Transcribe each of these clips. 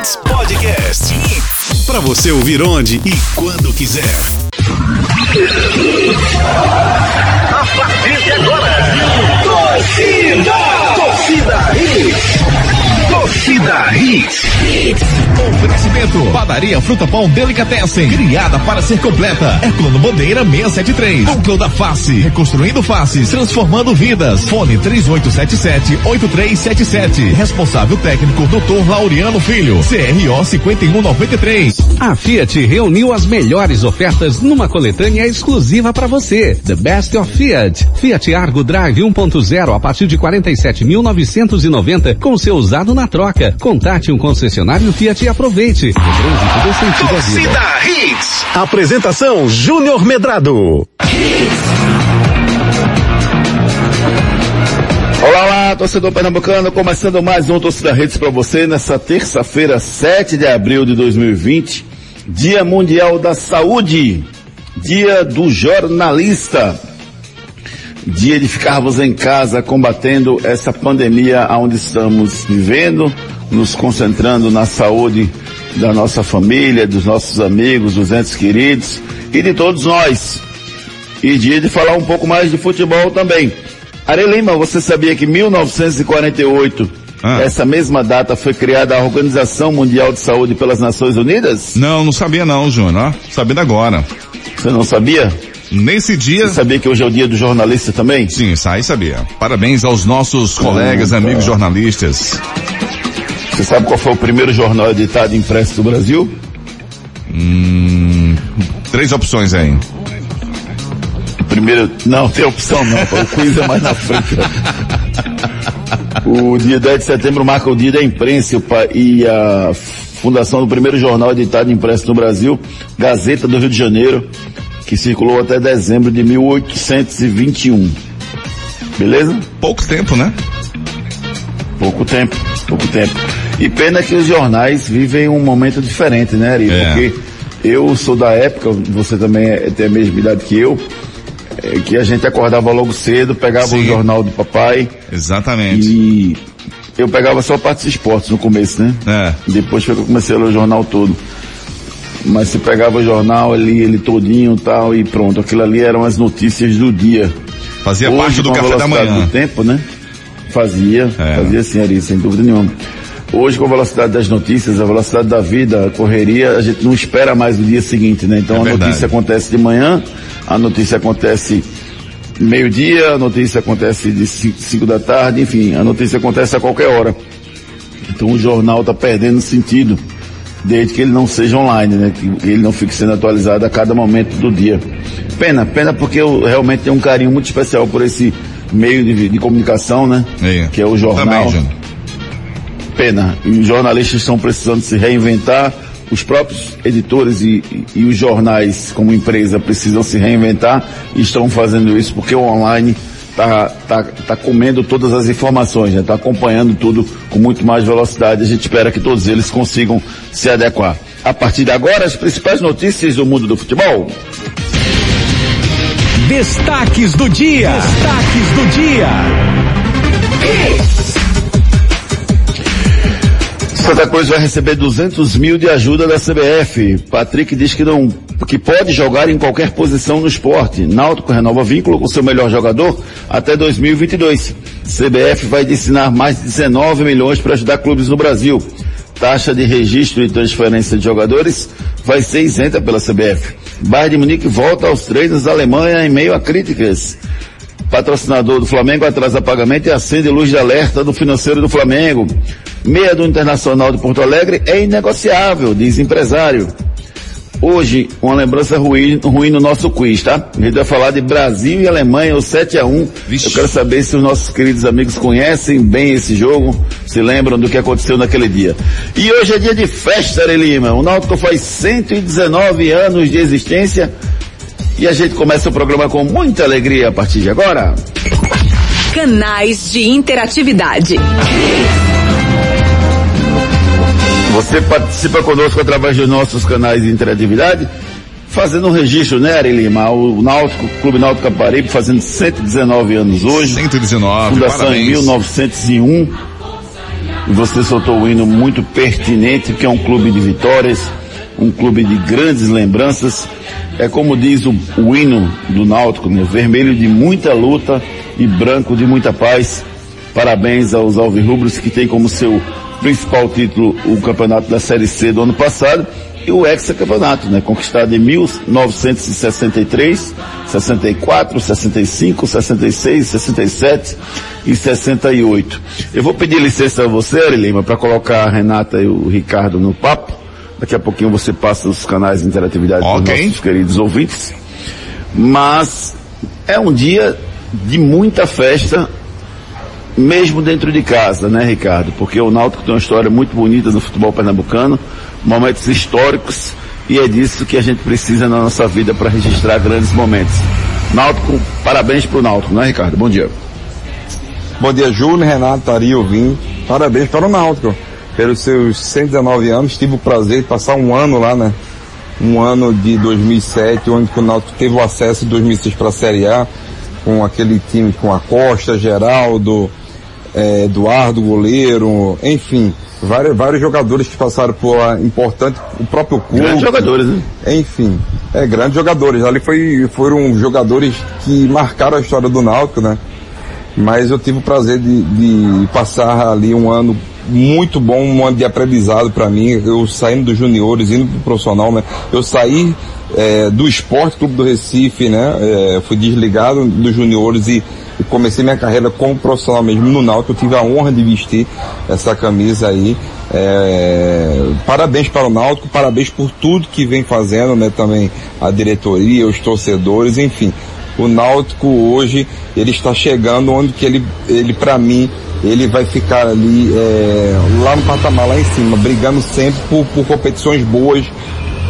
Hits Podcast. Para você ouvir onde e quando quiser. A partir de agora, torcida, torcida Hits. Torcida Hits. Oferecimento. Padaria Fruta Pão Delicatessen. Criada para ser completa. Herculano Bandeira 673. Núcleo da Face. Reconstruindo faces. Transformando vidas. Fone 3877-8377. Responsável técnico Dr. Laureano Filho. CRO 5193. A Fiat reuniu as melhores ofertas numa coletânea exclusiva para você. The Best of Fiat. Fiat Argo Drive 1.0 a partir de 47.990 com seu usado na troca. Contate um concessionário Fiat e aproveite. O trânsito dê sentido à vida. Torcida Hits. Apresentação Júnior Medrado. Olá, olá, torcedor pernambucano, começando mais um Torcida Redes para você nessa terça-feira, 7 de abril de 2020, Dia Mundial da Saúde, Dia do Jornalista, dia de ficarmos em casa combatendo essa pandemia onde estamos vivendo, nos concentrando na saúde da nossa família, dos nossos amigos, dos entes queridos e de todos nós. E dia de falar um pouco mais de futebol também. Are Lima, você sabia que em 1948, Ah. essa mesma data foi criada a Organização Mundial de Saúde pelas Nações Unidas? Não, não sabia não, Júnior. Sabendo agora. Você não sabia? Nesse dia. Você sabia que hoje é o dia do jornalista também? Sim, aí sabia. Parabéns aos nossos colegas, tá. amigos jornalistas. Você sabe qual foi o primeiro jornal editado impresso do Brasil? Hum, três opções aí. O primeiro, não, tem opção não, o quiz é mais na frente. O dia 10 de setembro marca o dia da imprensa e a fundação do primeiro jornal editado impresso no Brasil, Gazeta do Rio de Janeiro, que circulou até dezembro de 1821. Beleza? Pouco tempo, né? Pouco tempo, pouco tempo. E pena que os jornais vivem um momento diferente, né, Ari? É. Porque eu sou da época, você também é- tem a mesma idade que eu, é, que a gente acordava logo cedo, pegava Sim. o jornal do papai Exatamente. e eu pegava só a parte dos esportes no começo, né? É. Depois foi que eu comecei a ler o jornal todo. Mas você pegava o jornal ali, ele todinho e tal, e pronto. Aquilo ali eram as notícias do dia. Fazia Hoje, parte do café da manhã. do tempo, né? Fazia, É. fazia sim, Ari, sem dúvida nenhuma. Hoje, com a velocidade das notícias, a velocidade da vida, a correria, a gente não espera mais o dia seguinte, né? Então É a verdade. notícia acontece de manhã, a notícia acontece meio-dia, a notícia acontece de 5 da tarde, enfim, a notícia acontece a qualquer hora. Então o jornal está perdendo sentido, desde que ele não seja online, né? Que ele não fique sendo atualizado a cada momento do dia. Pena, pena porque eu realmente tenho um carinho muito especial por esse meio de, de comunicação, né? É. Que é o jornal. Também. Pena. E os jornalistas estão precisando se reinventar, os próprios editores e, e- e os jornais como empresa precisam se reinventar e estão fazendo isso porque o online está tá, tá comendo todas as informações, está acompanhando tudo com muito mais velocidade. A gente espera que todos eles consigam se adequar. A partir de agora, as principais notícias do mundo do futebol. Destaques do dia. Destaques do dia. Santa Cruz vai receber 200 mil de ajuda da CBF. Patrick diz que não, que pode jogar em qualquer posição no esporte. Náutico renova vínculo com seu melhor jogador até 2022. CBF vai destinar mais de 19 milhões para ajudar clubes no Brasil. Taxa de registro e transferência de jogadores vai ser isenta pela CBF. Bayern de Munique volta aos treinos da Alemanha em meio a críticas. Patrocinador do Flamengo atrasa pagamento e acende luz de alerta do financeiro do Flamengo. Meia do Internacional de Porto Alegre é inegociável, diz empresário. Hoje, uma lembrança ruim, ruim no nosso quiz, tá? A gente vai falar de Brasil e Alemanha, o 7 a 1 Vixe. Eu quero saber se os nossos queridos amigos conhecem bem esse jogo, se lembram do que aconteceu naquele dia. E hoje é dia de festa, Ari Lima. O Náutico faz 119 anos de existência e a gente começa o programa com muita alegria a partir de agora. Canais de interatividade. Você participa conosco através dos nossos canais de interatividade, fazendo um registro, né, Ari Lima? O Náutico, Clube Náutico Caparibe, fazendo 119 anos hoje. 119, Fundação em parabéns. 1901. E você soltou o hino muito pertinente, que é um clube de vitórias, um clube de grandes lembranças. É como diz o, o hino do Náutico, né? vermelho de muita luta e branco de muita paz. Parabéns aos alvirrubros que tem como seu principal título o campeonato da Série C do ano passado e o hexacampeonato, né? Conquistado em 1963, 64, 65, 66, 67 e 68. Eu vou pedir licença a você, Ari Lima, para colocar a Renata e o Ricardo no papo. Daqui a pouquinho você passa os canais de interatividade Ok. para os nossos queridos ouvintes. Mas é um dia de muita festa, mesmo dentro de casa, né, Ricardo? Porque o Náutico tem uma história muito bonita no futebol pernambucano, momentos históricos, e é disso que a gente precisa na nossa vida para registrar grandes momentos. Náutico, parabéns pro Náutico, né, Ricardo? Bom dia. Bom dia, Júnior, Renato, Ari, Ovim. Parabéns para o Náutico. Pelos seus 119 anos, tive o prazer de passar um ano lá, né? Um ano de 2007, onde o Náutico teve o acesso em 2006 para a Série A, com aquele time com a Costa, Geraldo, eh, Eduardo, goleiro, enfim, vários, vários jogadores que passaram por lá, importante, o próprio clube. Grandes jogadores, né? Enfim, é, grandes jogadores. Ali foi, foram jogadores que marcaram a história do Náutico, né? Mas eu tive o prazer de, de passar ali um ano muito bom, um ano de aprendizado para mim. Eu saindo dos juniores, indo pro profissional, né? Eu saí é, do Esporte Clube do Recife, né? É, fui desligado dos juniores e, e comecei minha carreira como profissional mesmo no Náutico. Eu tive a honra de vestir essa camisa aí. É, parabéns para o Náutico, parabéns por tudo que vem fazendo, né? Também a diretoria, os torcedores, enfim. O Náutico hoje ele está chegando onde que ele, ele para mim, ele vai ficar ali é, lá no patamar lá em cima, brigando sempre por, por competições boas,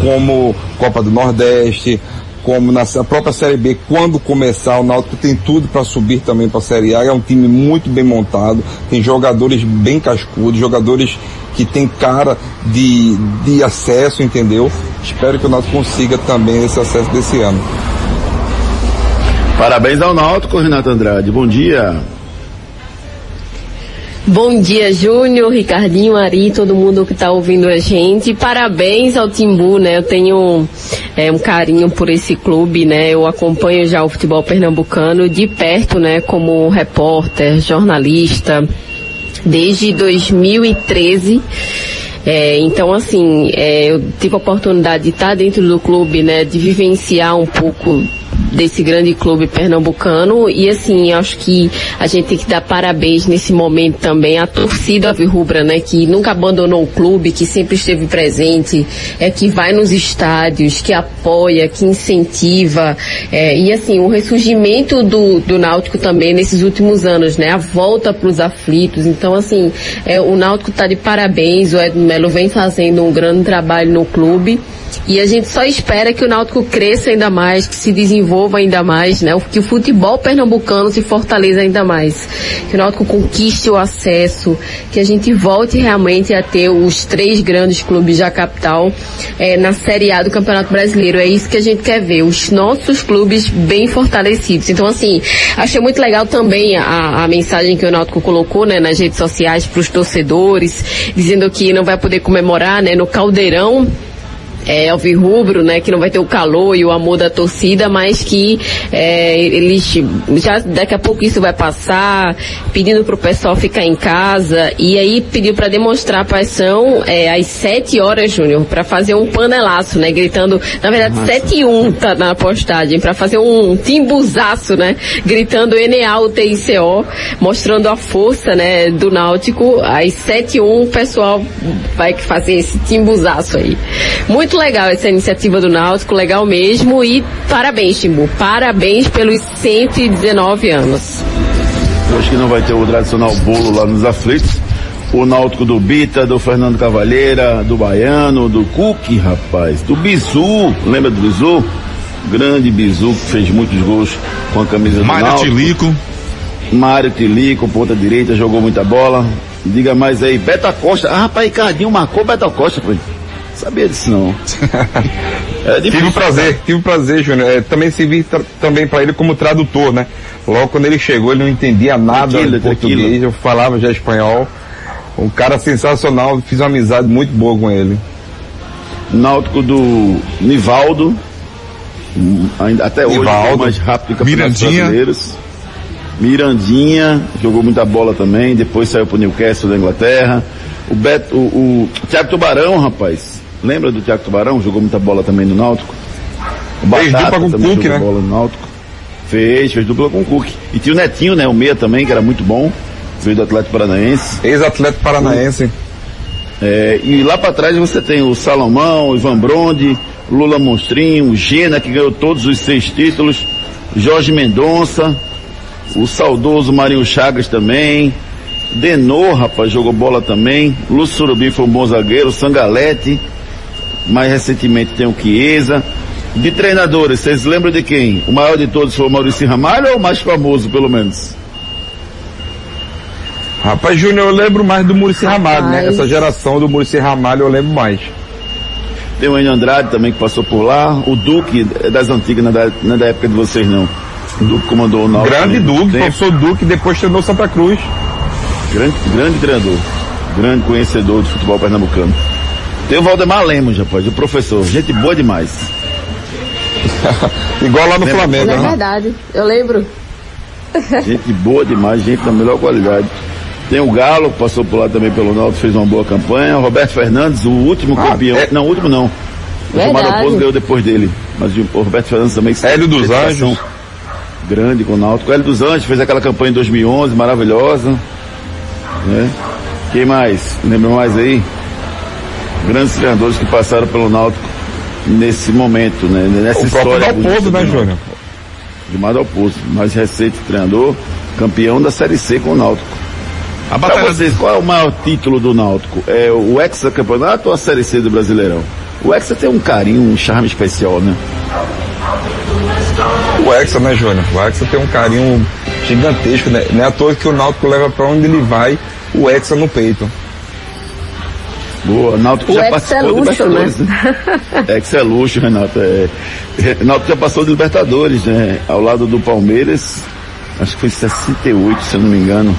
como Copa do Nordeste, como na própria Série B, quando começar, o Náutico tem tudo para subir também para a Série A. É um time muito bem montado, tem jogadores bem cascudos, jogadores que tem cara de, de acesso, entendeu? Espero que o Náutico consiga também esse acesso desse ano. Parabéns ao Náutico, Renato Andrade. Bom dia. Bom dia, Júnior, Ricardinho, Ari, todo mundo que está ouvindo a gente. Parabéns ao Timbu, né? Eu tenho é, um carinho por esse clube, né? Eu acompanho já o futebol pernambucano de perto, né? Como repórter, jornalista, desde 2013. É, então, assim, é, eu tive a oportunidade de estar dentro do clube, né? De vivenciar um pouco desse grande clube pernambucano e assim acho que a gente tem que dar parabéns nesse momento também à torcida Alvirrubra, né, que nunca abandonou o clube, que sempre esteve presente, é que vai nos estádios, que apoia, que incentiva é, e assim o ressurgimento do, do Náutico também nesses últimos anos, né, a volta para os aflitos. Então assim é, o Náutico está de parabéns, o Edno Melo vem fazendo um grande trabalho no clube. E a gente só espera que o Náutico cresça ainda mais, que se desenvolva ainda mais, né? Que o futebol pernambucano se fortaleça ainda mais. Que o Náutico conquiste o acesso, que a gente volte realmente a ter os três grandes clubes da capital eh, na Série A do Campeonato Brasileiro. É isso que a gente quer ver, os nossos clubes bem fortalecidos. Então, assim, achei muito legal também a, a mensagem que o Náutico colocou, né, nas redes sociais para os torcedores, dizendo que não vai poder comemorar, né, no Caldeirão é, Alvirrubro, né, que não vai ter o calor e o amor da torcida, mas que é, eles já daqui a pouco isso vai passar, pedindo pro pessoal ficar em casa. E aí pediu para demonstrar paixão é, às 7 horas, Júnior, para fazer um panelaço, né, gritando, na verdade, 7 e 1 tá na postagem, para fazer um timbuzaço, né, gritando NA UTICO, mostrando a força, né, do Náutico, às 7 e 1 o pessoal vai fazer esse timbuzaço aí. Muito legal essa iniciativa do Náutico, legal mesmo. E parabéns, Timbu. Parabéns pelos 119 anos. Hoje que não vai ter o tradicional bolo lá nos aflitos. O Náutico do Bita, do Fernando Cavalheira, do Baiano, do Cuque, rapaz, do Bizu, lembra do Bizu? Grande Bizu que fez muitos gols com a camisa do Mário Náutico. Tilico. Mário Tilico, ponta direita, jogou muita bola. Diga mais aí, Beta Costa. Ah, rapaz, Ricardinho marcou Beta Costa, foi. Sabia disso não. É Tive o prazer, tive o prazer, Júnior. É, também servi também para ele como tradutor, né? Logo quando ele chegou, ele não entendia nada de português, eu falava já espanhol. Um cara sensacional, fiz uma amizade muito boa com ele. Náutico do Nivaldo, ainda, até hoje é o Nivaldo. mais rápido campeonatos Mirandinha. brasileiros. Mirandinha, jogou muita bola também, depois saiu pro Newcastle da Inglaterra. O, Beto, o, o Thiago Tubarão, rapaz, lembra do Thiago Tubarão? Jogou muita bola também no Náutico. O Fez dupla com o Cook, jogou né? bola no Náutico. Fez, fez dupla com o Cook. E tinha o Netinho, né, o Meia também, que era muito bom, veio do Atlético Paranaense. Ex-atleta paranaense. É, e lá para trás você tem o Salomão, o Ivan Bronde, Lula Monstrinho, o Gena, que ganhou todos os seis títulos, Jorge Mendonça, o saudoso Marinho Chagas também, Denor, rapaz, jogou bola também, Lúcio Surubim foi um bom zagueiro, Sangalete, mais recentemente tem o Chiesa. De treinadores, vocês lembram de quem? O maior de todos foi o Maurício Ramalho ou o mais famoso, pelo menos? Rapaz, Júnior, eu lembro mais do Murici Ramalho, né? Essa geração do Murici Ramalho eu lembro mais. Tem o Enio Andrade também que passou por lá. O Duque é das antigas, não é da, não é da época de vocês não. O Duque comandou o Náutico. Grande muito Duque, tempo. professor Duque, depois treinou Santa Cruz. Grande, grande treinador. Grande conhecedor de futebol pernambucano. Tem o Valdemar Lemos, rapaz, o professor. Gente boa demais. Igual lá no Lembra? Flamengo, É né? verdade, eu lembro. Gente boa demais, gente da melhor qualidade. Tem o Galo, que passou por lá também pelo Náutico, fez uma boa campanha. O Roberto Fernandes, o último Ah, campeão. é- Não, o último não. O. Gilmar Dalpozo ganhou depois dele. Mas o Roberto Fernandes também. Hélio dos Anjos. Grande com o Náutico. O Hélio dos Anjos fez aquela campanha em 2011, maravilhosa. Né? Quem mais? Lembra mais aí? Grandes treinadores que passaram pelo Náutico nesse momento, né? Nessa O história. Dalpozo, né. Júnior? Gilmar Dalpozo, mais recente treinador, campeão da Série C com o Náutico. A Pra batalha vocês, qual é o maior título do Náutico? É o Hexa-Campeonato ou a Série C do Brasileirão? O Hexa tem um carinho, um charme especial, né? O Hexa, né, Júnior? O Hexa tem um carinho gigantesco, né? Não é à toa que o Náutico leva pra onde ele vai o Hexa no peito. Boa, Náutico O já Hexa participou é de luxo, Libertadores, né? Hexa é luxo, Renato. É... Náutico já passou de Libertadores, né? Ao lado do Palmeiras, acho que foi em 68, se eu não me engano.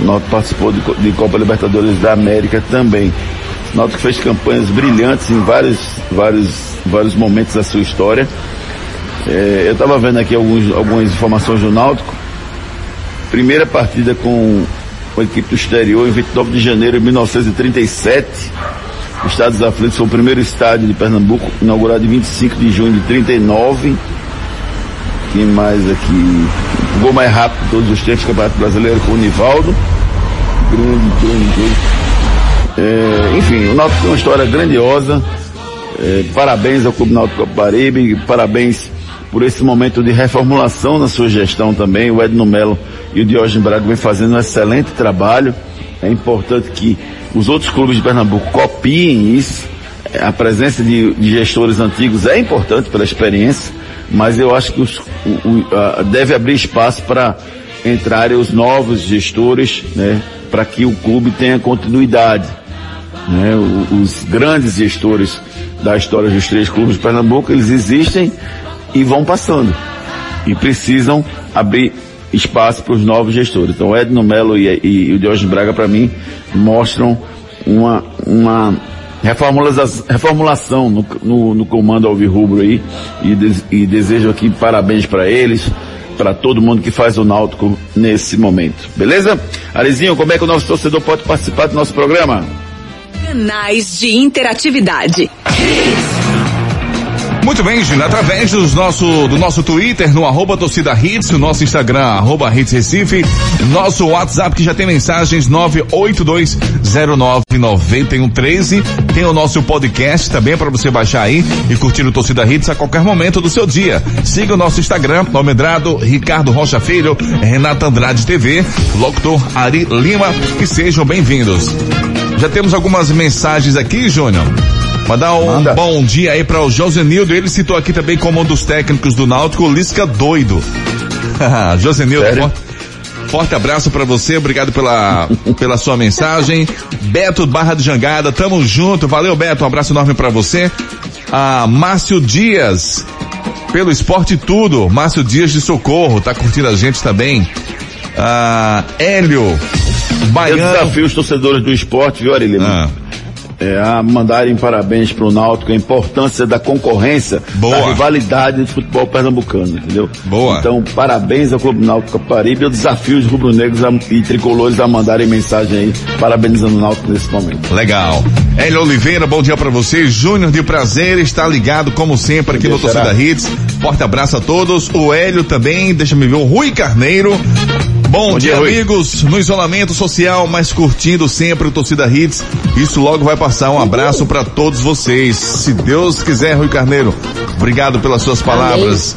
O Náutico participou de, de Copa Libertadores da América também. O Náutico fez campanhas brilhantes em vários, vários, vários momentos da sua história. É, eu estava vendo aqui alguns, algumas informações do Náutico. Primeira partida com a equipe do exterior em 29 de janeiro de 1937. O Estádio dos Aflitos foi o primeiro estádio de Pernambuco, inaugurado em 25 de junho de 39. Quem mais aqui? O gol mais rápido de todos os tempos, Campeonato Brasileiro com o Nivaldo. Grande, grande jogo. É, enfim, o Náutico tem uma história grandiosa. É, parabéns ao Clube Náutico Capibaribe, parabéns por esse momento de reformulação na sua gestão também. O Edno Melo e o Diógenes Braga vem fazendo um excelente trabalho. É importante que os outros clubes de Pernambuco copiem isso. A presença de, de gestores antigos é importante pela experiência, mas eu acho que os, o, o, a- deve abrir espaço para entrarem os novos gestores, né, para que o clube tenha continuidade né? O- Os grandes gestores da história dos três clubes de Pernambuco, eles existem e vão passando. E precisam abrir espaço para os novos gestores. Então, o Edno Melo e, e- o Diógenes Braga, para mim, mostram uma, uma reformulação, reformulação no, no, no comando alvirrubro aí. E, des- e desejo aqui parabéns para eles, para todo mundo que faz o Náutico nesse momento. Beleza? Arizinho, como é que o nosso torcedor pode participar do nosso programa? Canais de interatividade. Muito bem, Gina, através dos nosso, do nosso Twitter, no arroba torcida hits, o nosso Instagram, arroba hits Recife, nosso WhatsApp que já tem mensagens 982099113, tem o nosso podcast também para você baixar aí e curtir o Torcida Hits a qualquer momento do seu dia. Siga o nosso Instagram, Nomedrado, Ricardo Rocha Filho, Renata Andrade TV, locutor Ari Lima, e sejam bem-vindos. Já temos algumas mensagens aqui, Júnior. Mandar um Manda. bom dia aí para o Josenildo. Ele citou aqui também como um dos técnicos do Náutico, Lisca doido. Josenildo, forte, forte abraço para você. Obrigado pela, pela sua mensagem. Beto Barra de Jangada, tamo junto. Valeu, Beto. Um abraço enorme para você. Ah, Márcio Dias, pelo Esporte Tudo. Márcio Dias de Socorro, tá curtindo a gente também. Ah, Hélio, Eu Baiano. desafio os torcedores do esporte, viu, Ari Lima? Ah, É, a mandarem parabéns pro Náutico, a importância da concorrência, Boa. da rivalidade do futebol pernambucano, entendeu? Boa. Então, parabéns ao Clube Náutico Caparibe. Eu desafio os rubro-negros e tricolores a mandarem mensagem aí, parabenizando o Náutico nesse momento. legal. Hélio Oliveira, bom dia pra você. Júnior de Prazer está ligado como sempre aqui no Torcida? Hits. Forte abraço a todos. O Hélio também, deixa me ver, o Rui Carneiro. Bom, Bom dia, dia, amigos. No isolamento social, mas curtindo sempre o Torcida Hits. Isso logo vai passar. Um abraço pra todos vocês. Se Deus quiser, Rui Carneiro. Obrigado pelas suas palavras.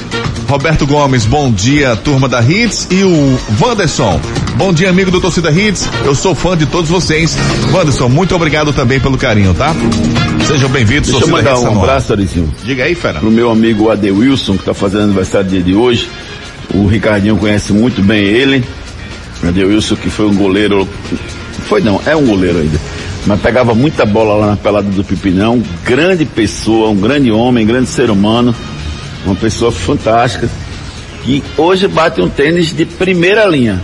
Roberto Gomes, bom dia, turma da Hits. E o Wanderson, bom dia, amigo do Torcida Hits. Eu sou fã de todos vocês. Wanderson, muito obrigado também pelo carinho, tá? Sejam bem-vindos, Deixa eu mandar Hits. um abraço, Arizinho, Diga aí, fera. pro meu amigo Adewilson, que tá fazendo aniversário dia de hoje. O Ricardinho conhece muito bem ele. Adewilson, que foi um goleiro. Foi não, é um goleiro ainda. Mas pegava muita bola lá na pelada do Pipinão. Grande pessoa, um grande homem, grande ser humano. Uma pessoa fantástica. Que hoje bate um tênis de primeira linha.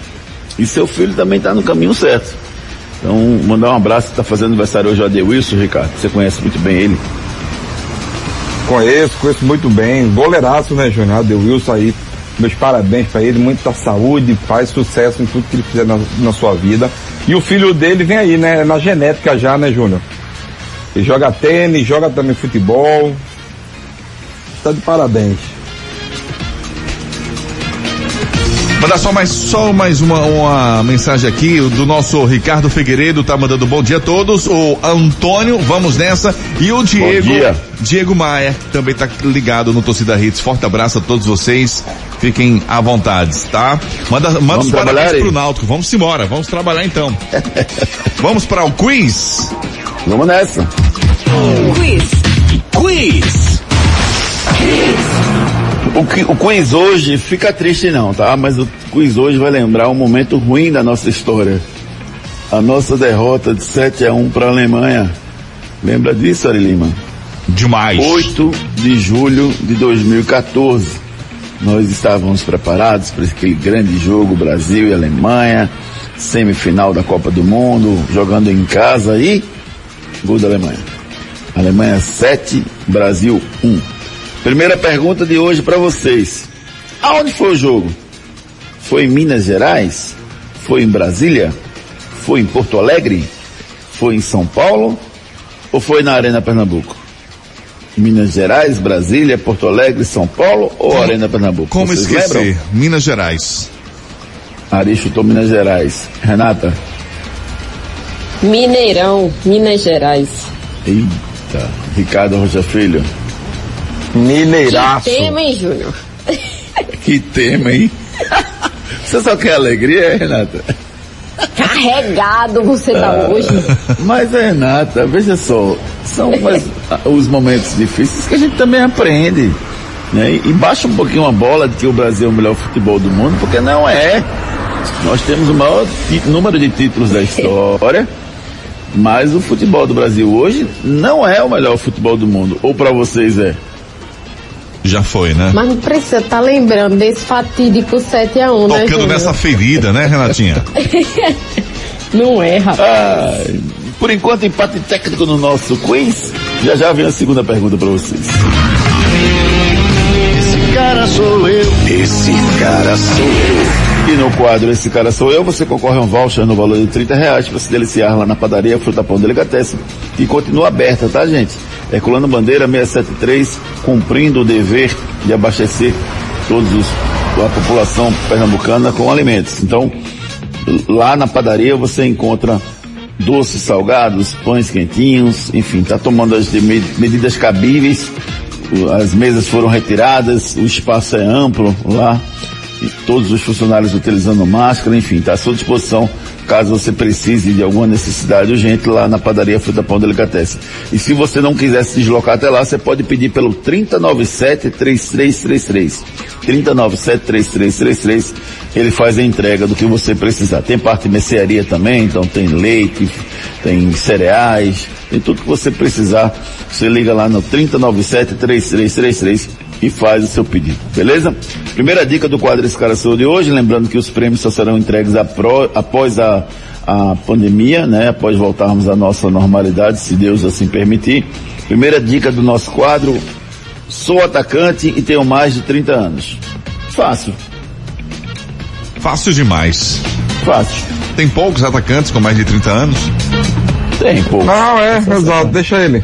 E seu filho também está no caminho certo. Então, mandar um abraço, está fazendo aniversário hoje o Adewilson, Ricardo. Você conhece muito bem ele. Conheço, conheço muito bem. Goleiraço, né, Júnior? Deu Wilson aí. Meus parabéns pra ele, muita saúde, paz, sucesso em tudo que ele fizer na, na sua vida. E o filho dele vem aí, né? Na genética já, né, Júnior? Ele joga tênis, joga também futebol. Tá de parabéns. Mandar só mais, só mais uma, uma mensagem aqui do nosso Ricardo Figueiredo, tá mandando bom dia a todos. O Antônio, vamos nessa. E o Diego, dia. Diego Maia, também tá ligado no Torcida Hits. Forte abraço a todos vocês. Fiquem à vontade, tá? Manda, manda Vamos os parabéns aí. pro Náutico. Vamos embora, vamos trabalhar então. vamos para o quiz. Vamos nessa. Quiz. Quiz. O, qui- o quiz hoje fica triste não, tá? Mas o quiz hoje vai lembrar um momento ruim da nossa história. A nossa derrota de 7 a 1 para a Alemanha. Lembra disso, Ari Lima? Demais. 8 de julho de 2014. Nós estávamos preparados para aquele grande jogo Brasil e Alemanha, semifinal da Copa do Mundo, jogando em casa e gol da Alemanha. Alemanha 7, Brasil 1. Primeira pergunta de hoje para vocês. Aonde foi o jogo? Foi em Minas Gerais? Foi em Brasília? Foi em Porto Alegre? Foi em São Paulo? Ou foi na Arena Pernambuco? Minas Gerais, Brasília, Porto Alegre, São Paulo ou Arena Pernambuco? Como Vocês esquecer? lembram? Minas Gerais. Ari chutou Minas Gerais. Renata? Mineirão, Minas Gerais. Eita. Ricardo Rocha Filho? Mineiraço. Que tema, hein, Júnior? Que tema, hein? Você só quer alegria, é, Renata? Carregado você tá Ah. hoje. Mas, Renata, veja só, são mais, os momentos difíceis que a gente também aprende. Né? E baixa um pouquinho a bola de que o Brasil é o melhor futebol do mundo, porque não é. Nós temos o maior número de títulos da história, mas o futebol do Brasil hoje não é o melhor futebol do mundo. Ou para vocês é? Já foi, né? Mas não precisa estar lembrando desse fatídico 7x1, né, Tocando nessa ferida, né, Renatinha? Não é, rapaz. Ai, por enquanto, empate técnico no nosso quiz. Já já vem a segunda pergunta para vocês. Esse cara sou eu. Esse cara sou eu. E no quadro Esse Cara Sou Eu, você concorre a um voucher no valor de 30 reais para se deliciar lá na padaria Fruta Pão Delicatessen, que continua aberta, tá gente? Herculano Bandeira 673, cumprindo o dever de abastecer todos os, a população pernambucana com alimentos. Então, lá na padaria você encontra doces salgados, pães quentinhos, enfim, tá tomando as medidas cabíveis, as mesas foram retiradas, o espaço é amplo lá, e todos os funcionários utilizando máscara, enfim, está à sua disposição caso você precise de alguma necessidade urgente lá na padaria Fruta Pão Delicatessen. E se você não quiser se deslocar até lá, você pode pedir pelo 3097-3333. 3097-3333, ele faz a entrega do que você precisar. Tem parte de mercearia também, então tem leite, tem cereais, tem tudo que você precisar. Você liga lá no 3097-3333 e faz o seu pedido, beleza? Primeira dica do quadro Esse Cara Sou de hoje, lembrando que os prêmios só serão entregues após a, a pandemia, né? Após voltarmos à nossa normalidade, se Deus assim permitir. Primeira dica do nosso quadro, sou atacante e tenho mais de 30 anos. Fácil. Fácil demais. Fácil. Tem poucos atacantes com mais de 30 anos? Tem poucos. Não, é, exato, deixa ele.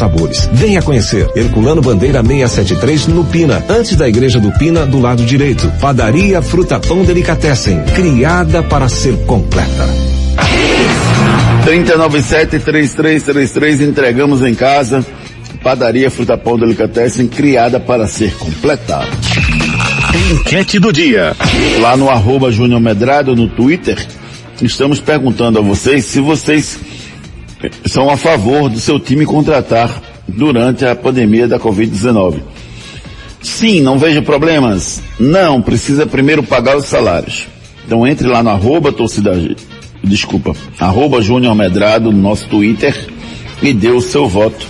sabores. Venha conhecer. Herculano Bandeira 673 no Pina, antes da igreja do Pina, do lado direito. Padaria Fruta Pão Delicatessen, criada para ser completa. 397-3333, entregamos em casa. Padaria Fruta Pão Delicatessen, criada para ser completa. Enquete do dia. Lá no arroba Júnior Medrado, no Twitter, estamos perguntando a vocês se vocês são a favor do seu time contratar durante a pandemia da Covid-19. Sim, não vejo problemas. Não, precisa primeiro pagar os salários. Então entre lá no arroba torcida, desculpa, arroba Júnior Medrado, no nosso Twitter, e dê o seu voto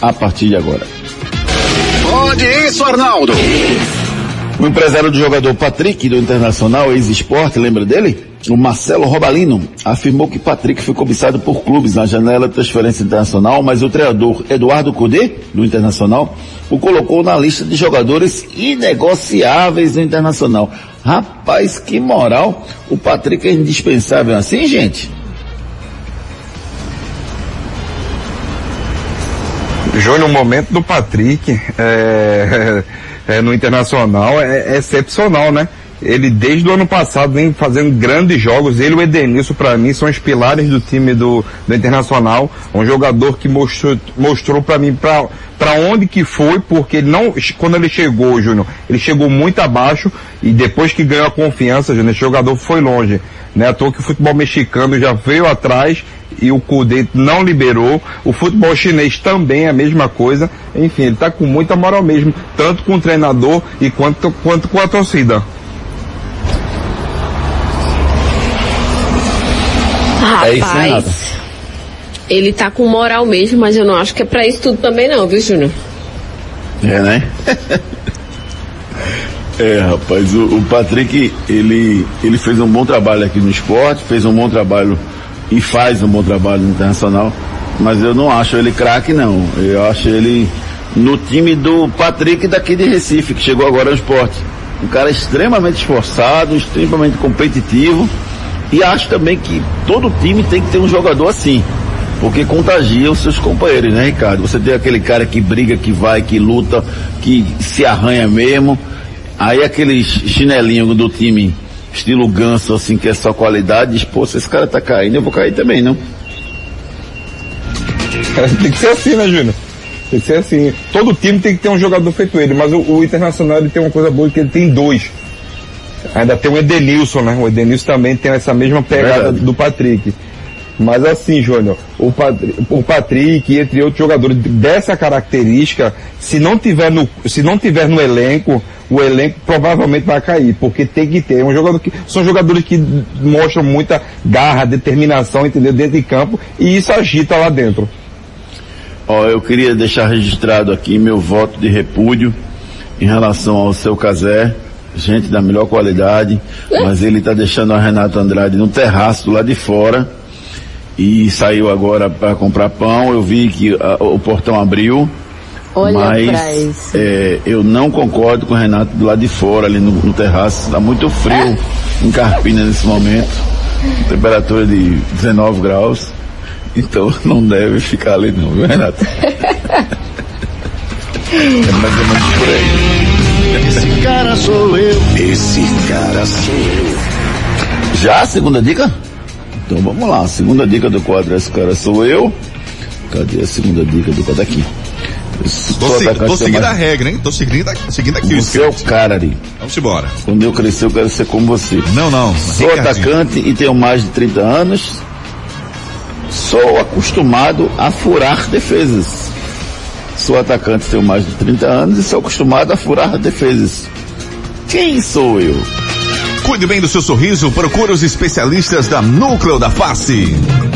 a partir de agora. Pode isso, Arnaldo. O empresário do jogador Patrick do Internacional, ex-esporte, lembra dele? O Marcelo Robalino afirmou que Patrick foi cobiçado por clubes na janela de transferência internacional, mas o treinador Eduardo Cudê, do Internacional, o colocou na lista de jogadores inegociáveis do Internacional. Rapaz, que moral! O Patrick é indispensável assim, gente? Júnior, o momento do Patrick é, é, no Internacional é, é excepcional, né? Ele desde o ano passado vem fazendo grandes jogos. Ele e o Edenilson, para mim, são os pilares do time do, do Internacional. Um jogador que mostrou, mostrou para mim para onde que foi, porque ele não, quando ele chegou, Júnior, ele chegou muito abaixo e depois que ganhou a confiança, Júnior, esse jogador foi longe. Né? À toa que o futebol mexicano já veio atrás e o Cudê não liberou. O futebol chinês também é a mesma coisa. Enfim, ele está com muita moral mesmo, tanto com o treinador e quanto, quanto com a torcida. Rapaz, Renata? ele tá com moral mesmo, mas eu não acho que é pra isso tudo também não, viu, Júnior? É, né? é, rapaz, o, o Patrick, ele, ele fez um bom trabalho aqui no esporte, fez um bom trabalho e faz um bom trabalho no internacional, mas eu não acho ele craque, não. Eu acho ele no time do Patrick daqui de Recife, que chegou agora ao esporte. Um cara extremamente esforçado, extremamente competitivo. E acho também que todo time tem que ter um jogador assim. Porque contagia os seus companheiros, né, Ricardo? Você tem aquele cara que briga, que vai, que luta, que se arranha mesmo. Aí aqueles chinelinhos do time, estilo ganso, assim, que é só qualidade, diz, pô, se esse cara tá caindo, eu vou cair também, não? tem que ser assim, né, Júnior? Tem que ser assim. Todo time tem que ter um jogador feito ele, mas o, o Internacional ele tem uma coisa boa que ele tem dois. Ainda tem o Edenilson, né? O Edenilson também tem essa mesma pegada Verdade. do Patrick. Mas assim, Júnior, o, Patri- o Patrick, entre outros jogadores dessa característica, se não tiver no, se não tiver no elenco, o elenco provavelmente vai cair, porque tem que ter. É um jogador que, são jogadores que mostram muita garra, determinação, entendeu? Dentro de campo, e isso agita lá dentro. Ó, eu queria deixar registrado aqui meu voto de repúdio em relação ao seu Casé, gente da melhor qualidade, mas ele está deixando a Renata Andrade no terraço do lado de fora e saiu agora para comprar pão. Eu vi que ah, o portão abriu. Olha mas é, eu não concordo com o Renato do lado de fora, ali no, no terraço. Está muito frio em Carpina nesse momento. Temperatura de 19 graus. Então não deve ficar ali não, viu, Renato? é mais ou menos por aí. Esse cara sou eu. Esse cara sou eu. Já a segunda dica? Então vamos lá, a segunda dica do quadro Esse cara sou eu. Cadê a segunda dica do quadro aqui? Tô, Sou se- seguindo mais- a regra, hein? Tô seguindo, seguindo aqui o Você é o cara, Ari. Vamos embora. Quando eu crescer, eu quero ser como você. Não, não. Sou Ricardinho. atacante e tenho mais de 30 anos. Sou acostumado a furar defesas. Sou atacante, tenho mais de 30 anos e sou acostumado a furar defesas. Quem sou eu? Cuide bem do seu sorriso, procure os especialistas da Núcleo da Face.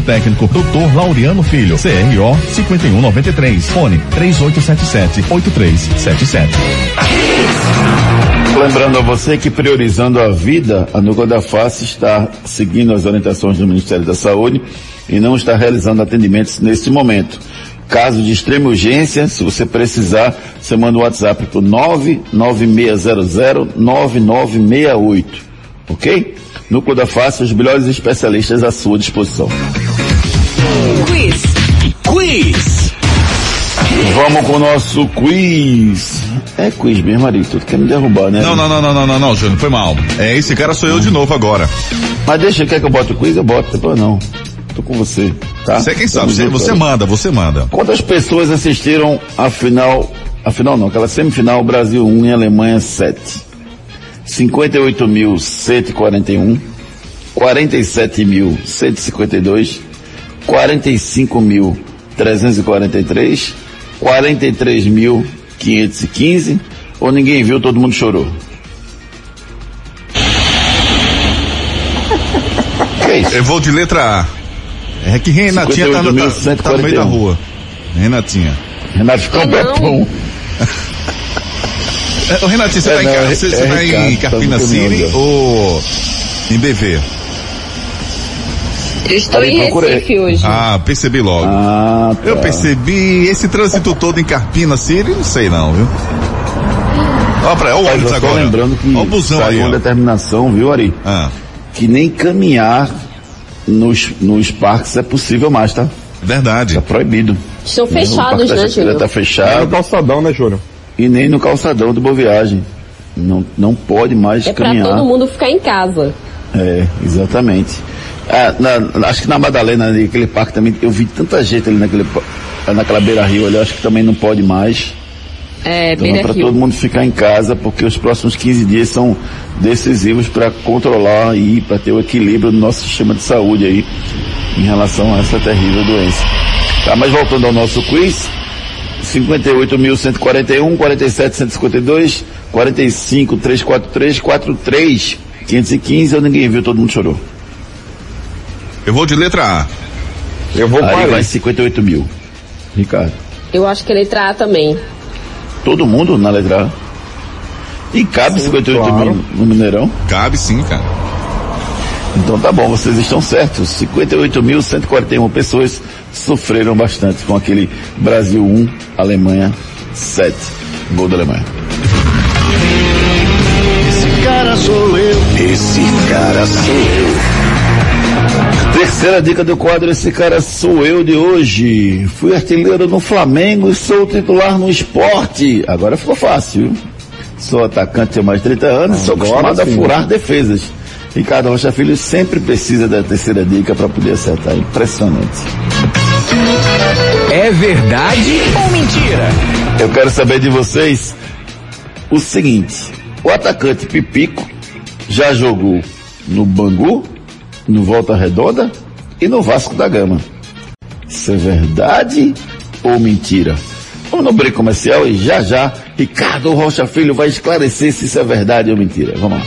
técnico, Dr. Laureano Filho, CRO 5193, fone 3877-8377. Lembrando a você que priorizando a vida, a Núcleo da Face está seguindo as orientações do Ministério da Saúde e não está realizando atendimentos neste momento. Caso de extrema urgência, se você precisar, você manda um WhatsApp para o 996009968. Ok? Núcleo da Face, os melhores especialistas à sua disposição. Quiz. Quiz. Vamos com o nosso quiz. É quiz mesmo, Ari. Tu quer me derrubar, né? Não, não, não, não, não, não, não, Júnior, foi mal. É, esse cara sou eu de novo agora. Mas deixa, quer que eu bote o quiz? Eu boto, depois não. Tô com você, tá? Você é quem sabe, você, você manda, você manda. Quantas pessoas assistiram a final, a final não, aquela semifinal Brasil 1 e Alemanha 7? 58.141, 47.152, 45.343, 43.515 ou ninguém viu, todo mundo chorou? que é isso? Eu vou de letra A. É que Renatinha tá, no- tá, tá no meio da 58.141. rua. Renatinha. Renato ficou Ah, um não. É, ô, Renatinho, você É, tá em, não, Car- é- você, é tá em Ricardo, tá Carpina caminhão City ou em BV? Eu estou Ali, em procura aí. Recife hoje. Ah, percebi logo. Ah, tá. Eu percebi esse trânsito todo em Carpina City, não sei não, viu? Ó, pra, ó o ônibus agora. lembrando que Ó o busão saiu aí, uma ó. determinação, viu, Ari? Ah, Que nem caminhar nos, nos parques é possível mais, tá? verdade. Tá proibido. Estão o fechados, né, Júnior? tá É no fechado calçadão, né, Júnior? E nem no calçadão do Boa Viagem. Não, não pode mais É caminhar. todo mundo ficar em casa. É, exatamente. Ah, na- acho que na Madalena, ali, aquele parque também, eu vi tanta gente ali naquele, naquela beira-rio ali, acho que também não pode mais. É, Então é para todo mundo ficar em casa, porque os próximos 15 dias são decisivos para controlar e para ter o equilíbrio do nosso sistema de saúde aí em relação a essa terrível doença. Tá, mas voltando ao nosso quiz, 58.141, 47.152, 45.343, 43, 515, ou ninguém viu, todo mundo chorou. Eu vou de letra A. Eu vou Aí para vai 58 mil. Ricardo. Eu acho que é letra A também. Todo mundo na letra A. E cabe 58 claro. mil no Mineirão? Cabe sim, cara. Então tá bom, vocês estão certos. 58.141 pessoas sofreram bastante com aquele Brasil 1, Alemanha 7. Gol da Alemanha. Esse cara sou eu. Esse cara sou eu. Terceira dica do quadro, esse cara sou eu de hoje. Fui artilheiro no Flamengo e sou titular no esporte. Agora ficou fácil. Sou atacante, tenho mais de 30 anos e sou acostumado a furar defesas. Ricardo Rocha Filho sempre precisa da terceira dica para poder acertar. Impressionante. É verdade ou mentira? Eu quero saber de vocês o seguinte: o atacante Pipico já jogou no Bangu, no Volta Redonda e no Vasco da Gama. Isso é verdade ou mentira? Vamos no break comercial e já já Ricardo Rocha Filho vai esclarecer se isso é verdade ou mentira. Vamos lá.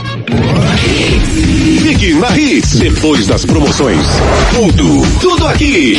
Fique na Hits. Depois das promoções. Tudo, tudo aqui.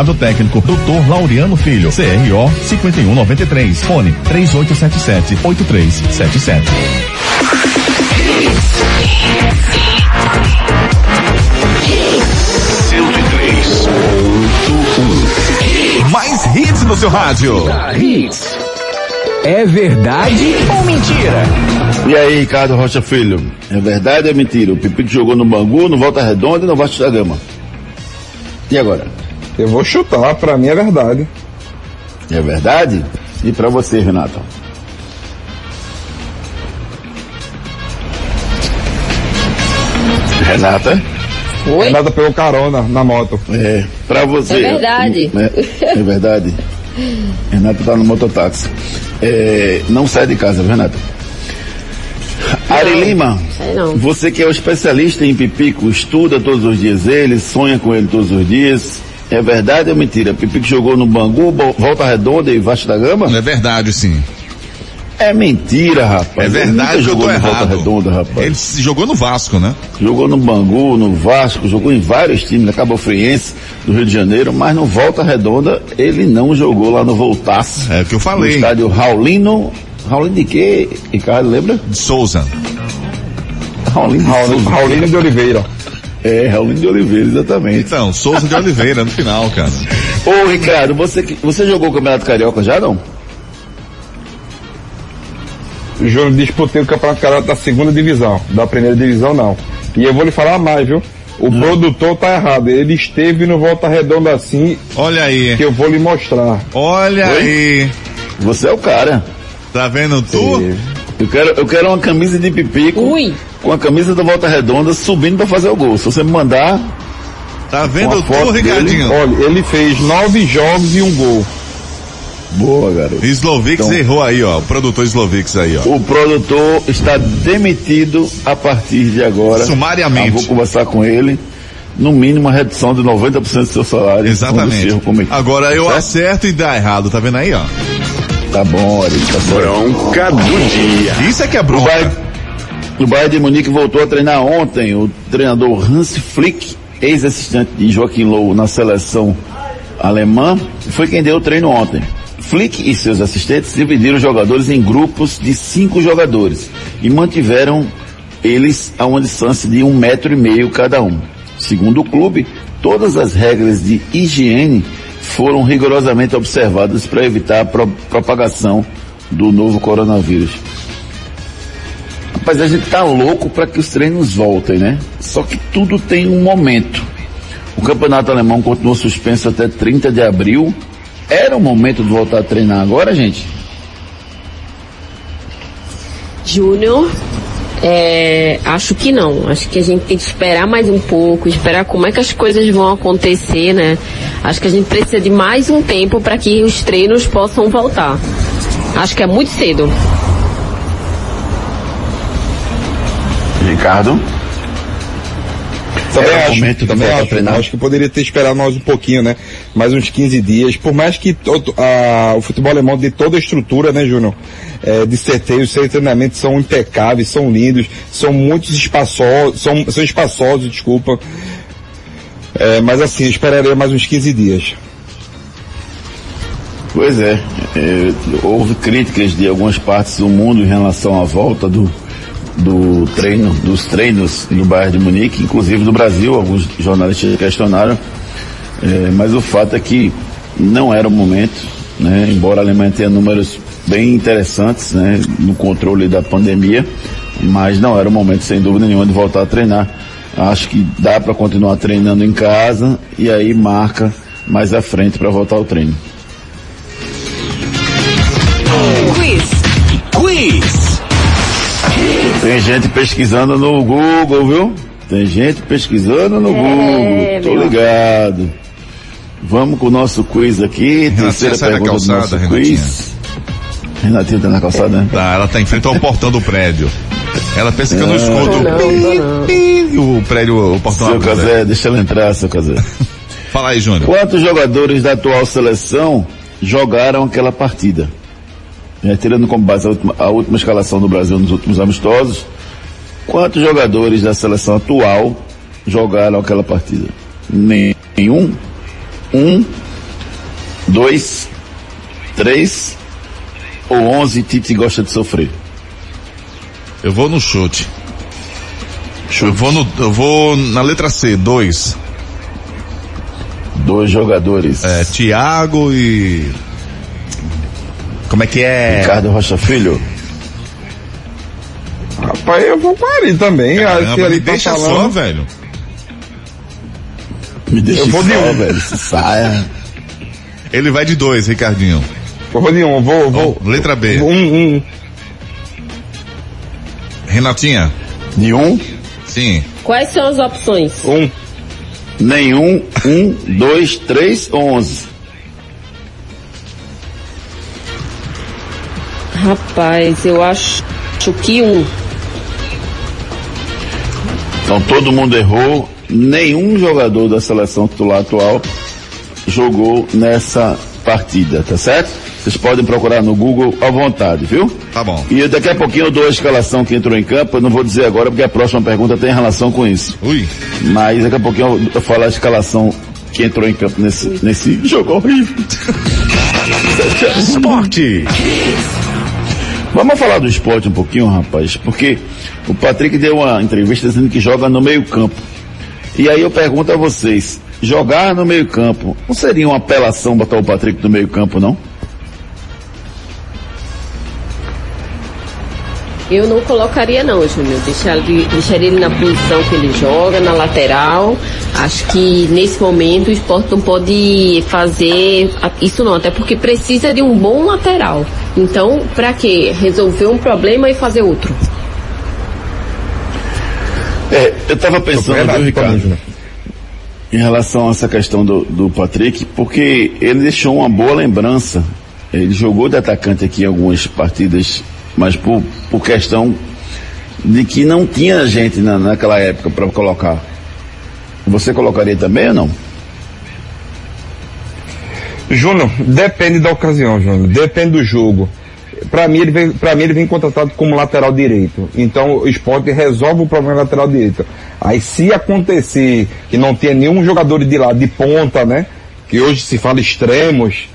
técnico, Dr. Laureano Filho, CRO 5193, fone 3877 8377. Mais hits no seu rádio. Hits. É verdade ou mentira? E aí, Ricardo Rocha Filho, é verdade ou é mentira? O Pipico jogou no Bangu, no Volta Redonda e no Vasco da Gama. E agora? Eu vou chutar, pra mim é verdade. É verdade? E pra você, Renato? Renata? Oi? Renata pegou carona na moto. É, pra você. É verdade. É, é verdade. Renata tá no mototáxi. É, não sai de casa, Renata? Ari Lima, você que é o especialista em pipico, estuda todos os dias ele, sonha com ele todos os dias. É verdade ou mentira? Pipico jogou no Bangu, Volta Redonda e Vasco da Gama? É verdade, sim. É mentira, rapaz. É Ele verdade, eu jogou tô no Volta errado. Redonda, rapaz. Ele se jogou no Vasco, né? Jogou no Bangu, no Vasco, jogou em vários times, na Cabo Friense, do Rio de Janeiro, mas no Volta Redonda ele não jogou lá no Voltaço. É o que eu No falei. estádio Raulino. Raulino de quê, Ricardo, lembra? De Souza. Raulino, Raul- Raulino de Oliveira. É, Raulino de Oliveira, exatamente. Então, Souza de Oliveira no final, cara. Ô, Ricardo, você, você jogou o Campeonato Carioca já, não? Júnior, disputei o Campeonato Carioca da segunda divisão, da primeira divisão não. E eu vou lhe falar mais, viu? O Hum. produtor tá errado, ele esteve no Volta Redonda assim, Olha aí. que eu vou lhe mostrar. Olha Oi? aí. Você é o cara. Tá vendo tu? Eu quero, eu quero uma camisa de pipico Ui. com a camisa da Volta Redonda subindo pra fazer o gol. Se você me mandar, Tá vendo foto tu, dele, Ricardinho? Olha, ele fez nove jogos e um gol. boa, garoto. Slovix Então- errou aí, ó. O produtor Slovix aí, ó. O produtor está demitido a partir de agora. Sumariamente. Eu vou conversar com ele. No mínimo, uma redução de 90% do seu salário. Exatamente. Agora eu Certo? acerto e dá errado, tá vendo aí, ó? Tá bom, Ari, tá certo. Bronca do dia. Isso é que é O bronca. Bayern, o Bayern de Munique voltou a treinar ontem. O treinador Hans Flick, ex-assistente de Joaquim Low na seleção alemã, foi quem deu o treino ontem. Flick e seus assistentes dividiram os jogadores em grupos de cinco jogadores e mantiveram eles a uma distância de um metro e meio cada um. Segundo o clube, todas as regras de higiene foram rigorosamente observadas para evitar a pro- propagação do novo coronavírus. Rapaz, a gente tá louco para que os treinos voltem, né? Só que tudo tem um momento. O campeonato alemão continua suspenso até 30 de abril. Era o momento de voltar a treinar agora, gente? Júnior, é, acho que não. Acho que a gente tem que esperar mais um pouco, esperar como é que as coisas vão acontecer, né? Acho que a gente precisa de mais um tempo para que os treinos possam voltar. Acho que é muito cedo. Ricardo? Também É acho, de também acho, treinar. acho que poderia ter esperado mais um pouquinho, né? Mais uns 15 dias. Por mais que a- o futebol alemão dê toda a estrutura, né, Júnior? É, de certeios, seus treinamentos são impecáveis, são lindos, são muitos espaçosos, são, são espaçosos, desculpa. É, mas assim, eu esperaria mais uns 15 dias. Pois é, é, houve críticas de algumas partes do mundo em relação à volta do, do treino, dos treinos no Bayern de Munique, inclusive no Brasil, alguns jornalistas questionaram, é, mas o fato é que não era o momento, né, embora a Alemanha tenha números bem interessantes né, no controle da pandemia, mas não era o momento, sem dúvida nenhuma, de voltar a treinar. Acho que dá para continuar treinando em casa e aí marca mais à frente para voltar ao treino. Tem gente pesquisando no Google, viu? Tem gente pesquisando no É, Google. Tô ligado. Vamos com o nosso quiz aqui. Renatinha, Terceira sai da pergunta do calçada, nosso quiz. Renatinha tá na calçada, né? Tá, ela tá em frente ao portão do prédio. Ela pensa que eu não Ah. escuto. Não, Pi, não. pi, e o prédio, o portão Seu né? Casé, deixa ela entrar, seu Casé. Fala aí, Júnior. Quantos jogadores da atual seleção jogaram aquela partida? Já tirando como base a última, a última escalação do Brasil nos últimos amistosos, quantos jogadores da seleção atual jogaram aquela partida? Nenhum? Um? Dois? Três? Ou onze Tite gosta de sofrer? Eu vou no chute. Eu vou no, eu vou na letra C, dois. Dois jogadores. É, Thiago e. Como é que é? Ricardo Rocha Filho. Rapaz, eu vou ele também. Caramba, se ele me tá deixa falando, só, velho. Me deixa Eu vou de só, um. velho. Se saia. Ele vai de dois, Ricardinho. Eu vou de um, vou, vou. Letra B. Um, um. Renatinha. De um? Sim. Quais são as opções? Um. Nenhum, um, dois, três, onze. Rapaz, eu acho que um. Então todo mundo errou. Nenhum jogador da seleção titular atual jogou nessa partida, tá certo? Vocês podem procurar no Google à vontade, viu? Tá bom. E daqui a pouquinho eu dou a escalação que entrou em campo. Eu não vou dizer agora porque a próxima pergunta tem relação com isso. Ui. Mas daqui a pouquinho eu, eu falo a escalação que entrou em campo nesse, nesse jogo horrível. Esporte. Vamos falar do esporte um pouquinho, rapaz, porque o Patrick deu uma entrevista dizendo que joga no meio campo. E aí eu pergunto a vocês, jogar no meio campo, não seria uma apelação botar o Patrick no meio campo, não? Eu não colocaria não, Júnior. Deixaria, deixaria ele na posição que ele joga, na lateral. Acho que nesse momento o esporte não pode fazer isso não, até porque precisa de um bom lateral. Então, pra quê? Resolver um problema e fazer outro. É, eu estava pensando, viu, Ricardo, em relação a essa questão do, do Patrick, porque ele deixou uma boa lembrança. Ele jogou de atacante aqui em algumas partidas, mas por, por questão de que não tinha gente na, naquela época para colocar. Você colocaria também ou não? Júnior, depende da ocasião, Júnior. Depende do jogo. Pra mim, ele vem, pra mim, ele vem contratado como lateral direito. Então, o esporte resolve o problema lateral direito. Aí, se acontecer que não tenha nenhum jogador de lado de ponta, né? Que hoje se fala extremos,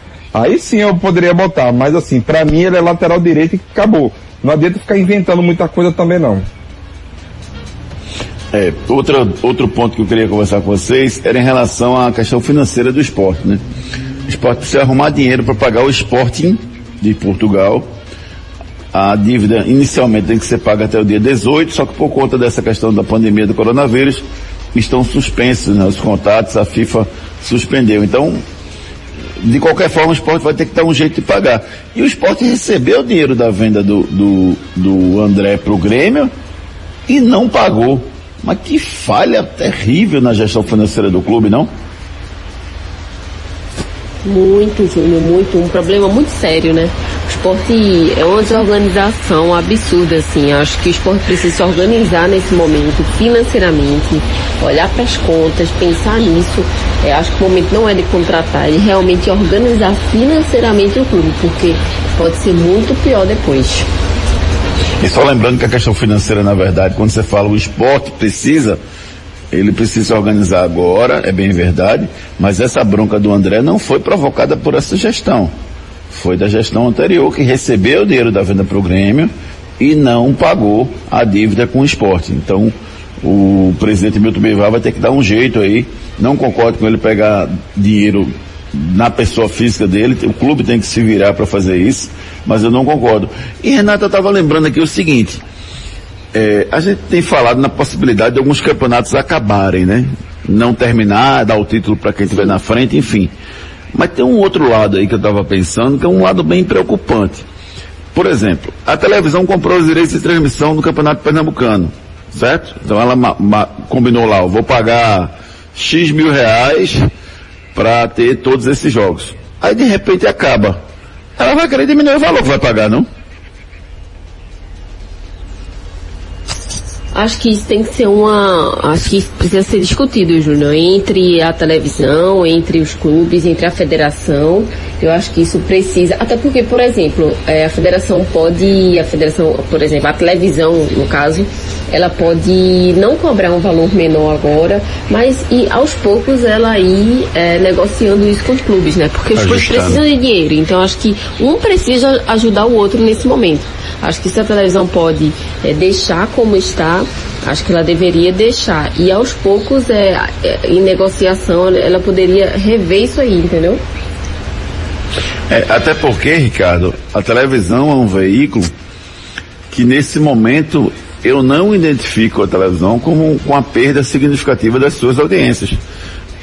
aí sim eu poderia botar. Mas assim, pra mim ele é lateral direito e acabou. Não adianta ficar inventando muita coisa também não. É, outra, outro ponto que eu queria conversar com vocês era em relação à questão financeira do esporte, né? O esporte precisa arrumar dinheiro para pagar o Sporting de Portugal. A dívida inicialmente tem que ser paga até o dia 18, só que por conta dessa questão da pandemia do coronavírus, estão suspensos né, os contatos, a FIFA suspendeu. Então, de qualquer forma, o esporte vai ter que dar um jeito de pagar. E o esporte recebeu o dinheiro da venda do, do, do André para o Grêmio e não pagou. Mas que falha terrível na gestão financeira do clube, não? Muito, Júnior, muito. Um problema muito sério, né? Esporte é uma desorganização absurda, assim. Acho que o esporte precisa se organizar nesse momento, financeiramente, olhar para as contas, pensar nisso. É, acho que o momento não é de contratar, é realmente organizar financeiramente o clube, porque pode ser muito pior depois. E só lembrando que a questão financeira, na verdade, quando você fala o esporte precisa, ele precisa se organizar agora, é bem verdade, mas essa bronca do André não foi provocada por essa gestão. Foi da gestão anterior que recebeu o dinheiro da venda para o Grêmio e não pagou a dívida com o esporte. Então, o presidente Milton Bivar vai ter que dar um jeito aí. Não concordo com ele pegar dinheiro na pessoa física dele, o clube tem que se virar para fazer isso, mas eu não concordo. E Renata estava lembrando aqui o seguinte, é, a gente tem falado na possibilidade de alguns campeonatos acabarem, né? Não terminar, dar o título para quem estiver na frente, enfim. Mas tem um outro lado aí que eu estava pensando, que é um lado bem preocupante. Por exemplo, a televisão comprou os direitos de transmissão do Campeonato Pernambucano, certo? Então ela combinou lá, eu vou pagar X mil reais para ter todos esses jogos. Aí de repente acaba. Ela vai querer diminuir o valor que vai pagar, não? Acho que isso tem que ser uma. Acho que isso precisa ser discutido, Júnior, entre a televisão, entre os clubes, entre a federação. Eu acho que isso precisa. Até porque, por exemplo, é, a federação pode. A federação, por exemplo, a televisão, no caso, ela pode não cobrar um valor menor agora, mas e aos poucos ela ir é, negociando isso com os clubes, né? Porque os clubes precisam de dinheiro. Então acho que um precisa ajudar o outro nesse momento. Acho que se a televisão pode é, deixar como está, acho que ela deveria deixar. E aos poucos, é, é, em negociação, ela poderia rever isso aí, entendeu? É, até porque, Ricardo, a televisão é um veículo que nesse momento eu não identifico a televisão como com a perda significativa das suas audiências.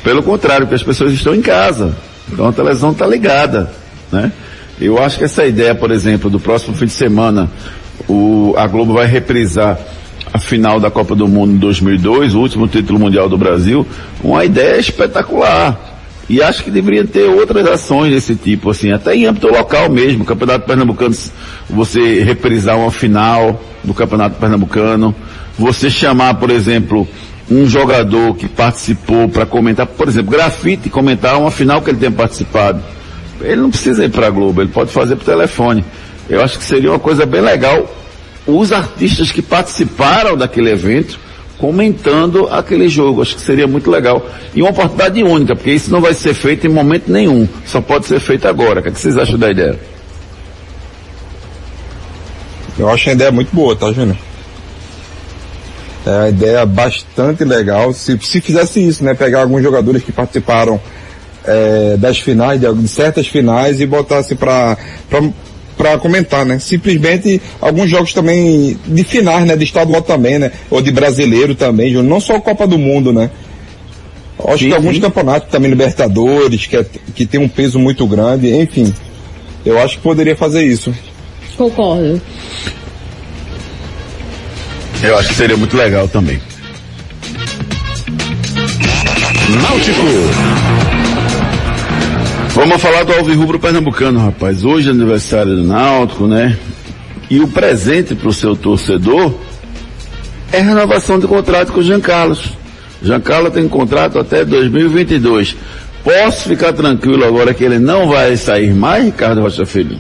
Pelo contrário, porque as pessoas estão em casa. Então a televisão está ligada, né? Eu acho que essa ideia, por exemplo, do próximo fim de semana, o, a Globo vai reprisar a final da Copa do Mundo em 2002, o último título mundial do Brasil, uma ideia espetacular. E acho que deveria ter outras ações desse tipo, assim, até em âmbito local mesmo, Campeonato Pernambucano, você reprisar uma final do Campeonato Pernambucano, você chamar, por exemplo, um jogador que participou para comentar, por exemplo, grafite, comentar uma final que ele tenha participado. Ele não precisa ir para a Globo, ele pode fazer por telefone. Eu acho que seria uma coisa bem legal os artistas que participaram daquele evento comentando aquele jogo. Acho que seria muito legal. E uma oportunidade única, porque isso não vai ser feito em momento nenhum. Só pode ser feito agora. O que, é que vocês acham da ideia? Eu acho a ideia muito boa, tá, Júnior? É uma ideia bastante legal. Se, se fizesse isso, né? Pegar alguns jogadores que participaram é, das finais, de, de certas finais e botasse para para comentar, né? Simplesmente alguns jogos também de finais, né? De estadual também, né? Ou de brasileiro também, Júnior. Não só a Copa do Mundo, né? Acho Sim, que alguns sim. campeonatos também Libertadores, que, é, que tem um peso muito grande, enfim. Eu acho que poderia fazer isso. Concordo. Eu acho que seria muito legal também. Náutico. Vamos falar do Alvirrubro Pernambucano, rapaz. Hoje é aniversário do Náutico, né? E o presente para o seu torcedor é renovação de contrato com o Jean Carlos. Jean Carlos tem contrato até 2022. Posso ficar tranquilo agora que ele não vai sair mais, Ricardo Rocha Filho?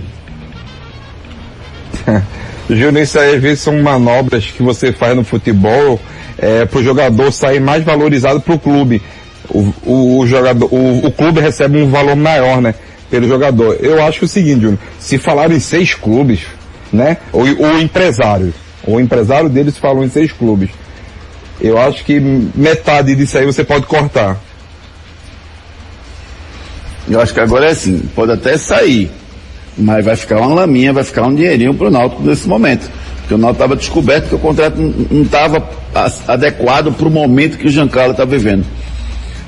Júnior, isso aí às vezes são manobras que você faz no futebol é, para o jogador sair mais valorizado para o clube. O, o, jogador, o, o clube recebe um valor maior, né? Pelo jogador. Eu acho o seguinte, Júnior, se falaram em seis clubes, né? O, o empresário, o empresário deles falou em seis clubes. Eu acho que metade disso aí você pode cortar. Eu acho que agora é assim, pode até sair, mas vai ficar uma laminha, vai ficar um dinheirinho pro Náutico nesse momento. Porque o Náutico estava descoberto que o contrato não estava adequado para o momento que o Giancarlo está vivendo.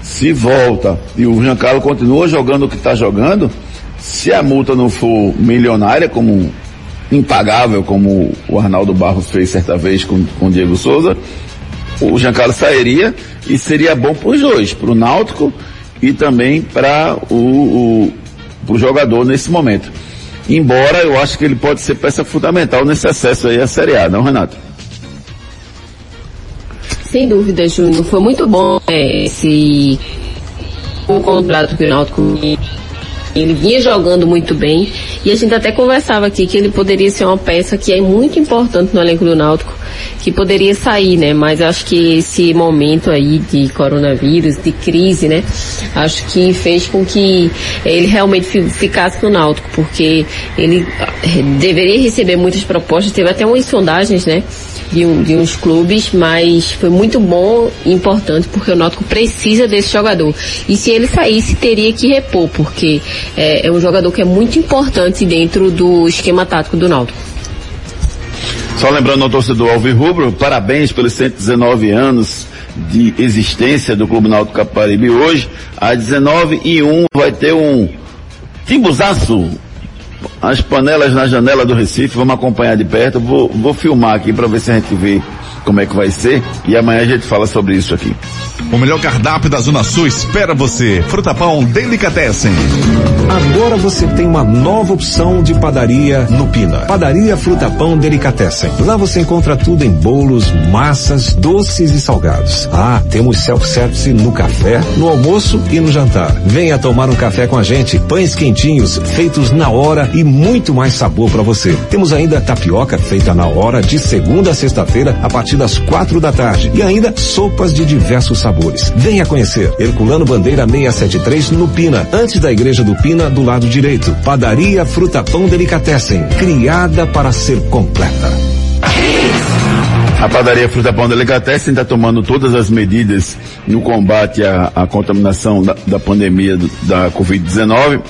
Se volta e o Giancarlo continua jogando o que está jogando, se a multa não for milionária, como impagável, como o Arnaldo Barros fez certa vez com, com o Diego Souza, o Giancarlo sairia e seria bom para os dois, para o Náutico e também para o, o jogador nesse momento. Embora eu acho que ele pode ser peça fundamental nesse acesso aí à Série A, não, Renato? Sem dúvida, Júnior. Foi muito bom é, esse o contrato que o Náutico ele vinha jogando muito bem e a gente até conversava aqui que ele poderia ser uma peça que é muito importante no elenco do Náutico, que poderia sair, né? Mas acho que esse momento aí de coronavírus, de crise, né? Acho que fez com que ele realmente fi- ficasse no Náutico, porque ele eh, deveria receber muitas propostas, teve até umas sondagens, né? De, um- de uns clubes, mas foi muito bom e importante porque o Náutico precisa desse jogador. E se ele saísse, teria que repor, porque é, é um jogador que é muito importante dentro do esquema tático do Náutico. Só lembrando ao torcedor Alvirrubro, parabéns pelos 119 anos de existência do Clube Náutico Caparibe. Hoje, às 19 e 1 vai ter um timbuzaço. As panelas na janela do Recife, vamos acompanhar de perto. Vou, vou filmar aqui para ver se a gente vê como é que vai ser e amanhã a gente fala sobre isso aqui. O melhor cardápio da Zona Sul espera você. Fruta Pão Delicatessen. Agora você tem uma nova opção de padaria no Pina. Padaria Fruta Pão Delicatessen. Lá você encontra tudo em bolos, massas, doces e salgados. Ah, temos self-service no café, no almoço e no jantar. Venha tomar um café com a gente. Pães quentinhos, feitos na hora e muito mais sabor para você. Temos ainda tapioca feita na hora de segunda a sexta-feira a partir das quatro da tarde. E ainda sopas de diversos sabores. Venha conhecer. Herculano Bandeira 673 no Pina, antes da igreja do Pina, do lado direito. Padaria Fruta Pão Delicatessen, criada para ser completa. A padaria Fruta Pão Delicatessen está tomando todas as medidas no combate à, à contaminação da, da pandemia do, da Covid-19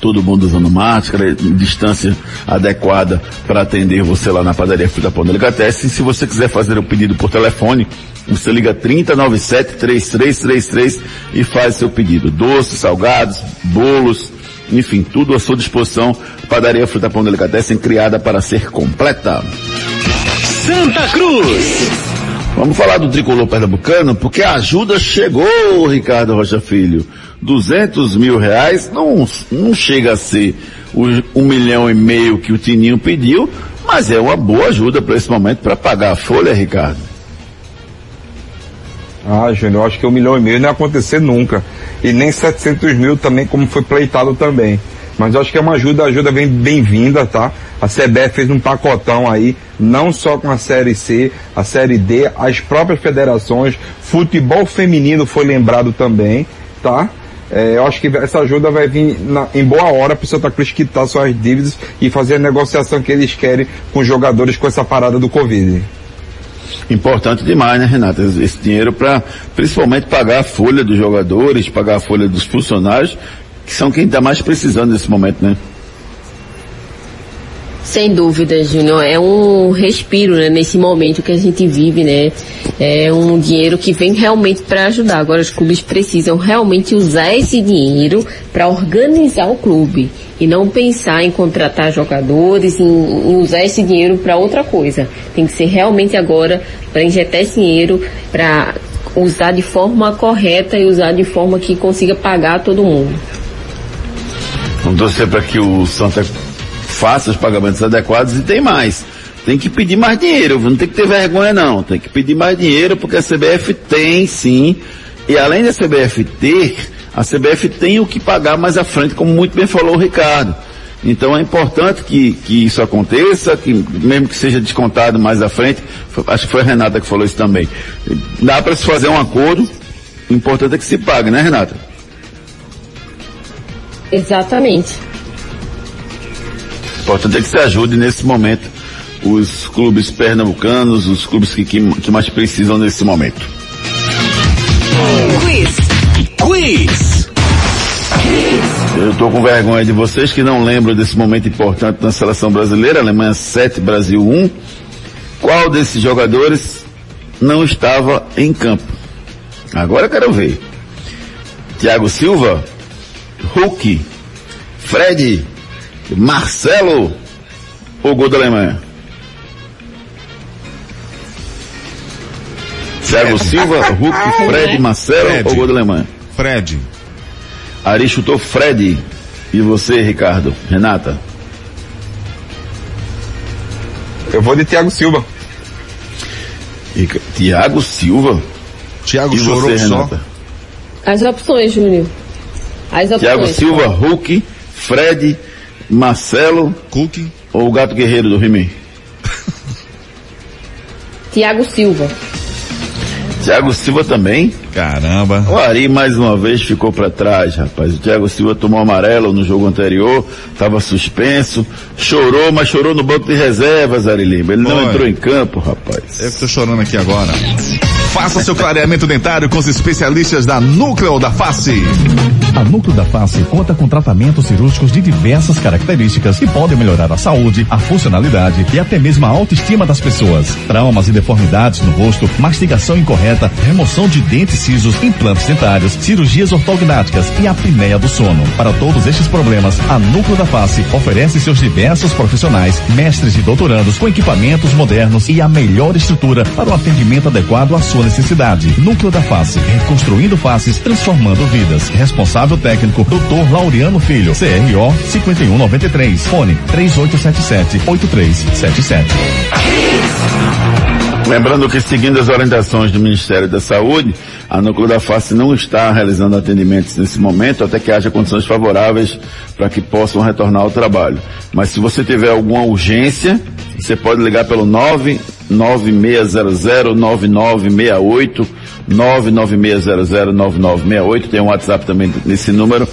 todo mundo usando máscara, distância adequada para atender você lá na padaria Fruta Pão Delicatessen. Se você quiser fazer o pedido por telefone, você liga 3097-3333 e faz seu pedido. Doces, salgados, bolos, enfim, tudo à sua disposição. Padaria Fruta Pão Delicatessen, criada para ser completa. Santa Cruz. Vamos falar do tricolor pernambucano, porque a ajuda chegou, Ricardo Rocha Filho. 200 mil reais não, não chega a ser um milhão e meio que o Tininho pediu, mas é uma boa ajuda para esse momento para pagar a folha, Ricardo. Ah, Júnior, eu acho que um milhão e meio não ia acontecer nunca. E nem 700 mil também, como foi pleitado também. Mas eu acho que é uma ajuda, ajuda bem-vinda, tá? A CBF fez um pacotão aí, não só com a Série C, a Série D, as próprias federações, futebol feminino foi lembrado também, tá? É, eu acho que essa ajuda vai vir na, em boa hora para o Santa Cruz quitar suas dívidas e fazer a negociação que eles querem com os jogadores com essa parada do Covid. Importante demais, né, Renata? Esse dinheiro para principalmente pagar a folha dos jogadores, pagar a folha dos funcionários, que são quem está mais precisando nesse momento, né? Sem dúvida, Júnior. É um respiro né, nesse momento que a gente vive, né? É um dinheiro que vem realmente para ajudar. Agora os clubes precisam realmente usar esse dinheiro para organizar o clube e não pensar em contratar jogadores, em, em usar esse dinheiro para outra coisa. Tem que ser realmente agora para injetar esse dinheiro para usar de forma correta e usar de forma que consiga pagar todo mundo. Vamos torcer para que o Santa faça os pagamentos adequados e tem mais. Tem que pedir mais dinheiro, não tem que ter vergonha não. Tem que pedir mais dinheiro porque a CBF tem sim. E além da CBF ter, a CBF tem o que pagar mais à frente, como muito bem falou o Ricardo. Então é importante que, que isso aconteça, que mesmo que seja descontado mais à frente, acho que foi a Renata que falou isso também. Dá para se fazer um acordo, o importante é que se pague, né Renata? Exatamente. O importante é que se ajude nesse momento os clubes pernambucanos, os clubes que, que, que mais precisam nesse momento. Quiz. Quiz. Eu estou com vergonha de vocês que não lembram desse momento importante na seleção brasileira, Alemanha 7, Brasil 1. Qual desses jogadores não estava em campo? Agora eu quero ver. Thiago Silva, Hulk, Fred, Marcelo ou gol da Alemanha? Thiago Silva, Hulk, Fred, Marcelo Fred. ou gol da Alemanha? Fred. Ari chutou Fred. E você, Ricardo? Renata? Eu vou de Thiago Silva. Rica- Thiago Silva? Thiago e chorou você, só. Renata? As opções, Júnior. As opções. Thiago Silva, Hulk, Fred, Marcelo Cook. ou o Gato Guerreiro do He-Man? Thiago Silva. Thiago Silva também? Caramba. O Ari mais uma vez ficou para trás, rapaz. O Thiago Silva tomou amarelo no jogo anterior, estava suspenso, chorou, mas chorou no banco de reservas, Ari Lima. Ele não Foi. entrou em campo, rapaz. Eu que tô chorando aqui agora. Faça seu clareamento dentário com os especialistas da Núcleo da Face. A Núcleo da Face conta com tratamentos cirúrgicos de diversas características que podem melhorar a saúde, a funcionalidade e até mesmo a autoestima das pessoas. Traumas e deformidades no rosto, mastigação incorreta, remoção de dentes cisos, implantes dentários, cirurgias ortognáticas e apneia do sono. Para todos estes problemas, a Núcleo da Face oferece seus diversos profissionais, mestres e doutorandos com equipamentos modernos e a melhor estrutura para o atendimento adequado à sua necessidade. Núcleo da Face, reconstruindo faces, transformando vidas. Responsável técnico, Dr. Laureano Filho, CRO 5193, fone 3877-8377. Lembrando que, seguindo as orientações do Ministério da Saúde, a Núcleo da Face não está realizando atendimentos nesse momento, até que haja condições favoráveis para que possam retornar ao trabalho. Mas se você tiver alguma urgência, você pode ligar pelo 996009968, 996009968, tem um WhatsApp também nesse número,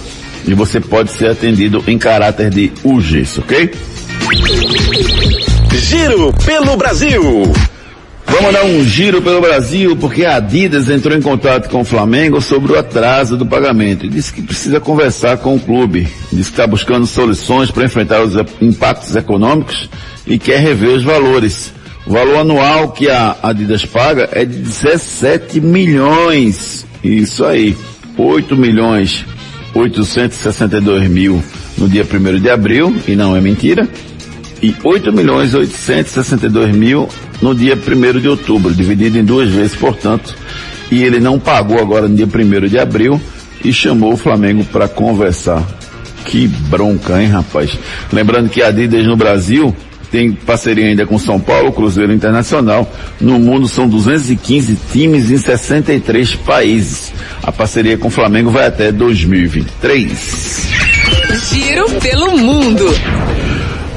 e você pode ser atendido em caráter de urgência, ok? Giro pelo Brasil. Vamos dar um giro pelo Brasil, porque a Adidas entrou em contato com o Flamengo sobre o atraso do pagamento e disse que precisa conversar com o clube. Diz que está buscando soluções para enfrentar os impactos econômicos e quer rever os valores. O valor anual que a Adidas paga é de 17 milhões. Isso aí. 8 milhões 862 mil no dia 1 de abril, e não é mentira, e 8 milhões 862 mil no dia 1 de outubro, dividido em duas vezes, portanto, e ele não pagou agora no dia 1 de abril e chamou o Flamengo para conversar. Que bronca, hein, rapaz? Lembrando que a Adidas no Brasil tem parceria ainda com São Paulo, Cruzeiro Internacional. No mundo são 215 times em 63 países. A parceria com o Flamengo vai até 2023. Giro pelo mundo.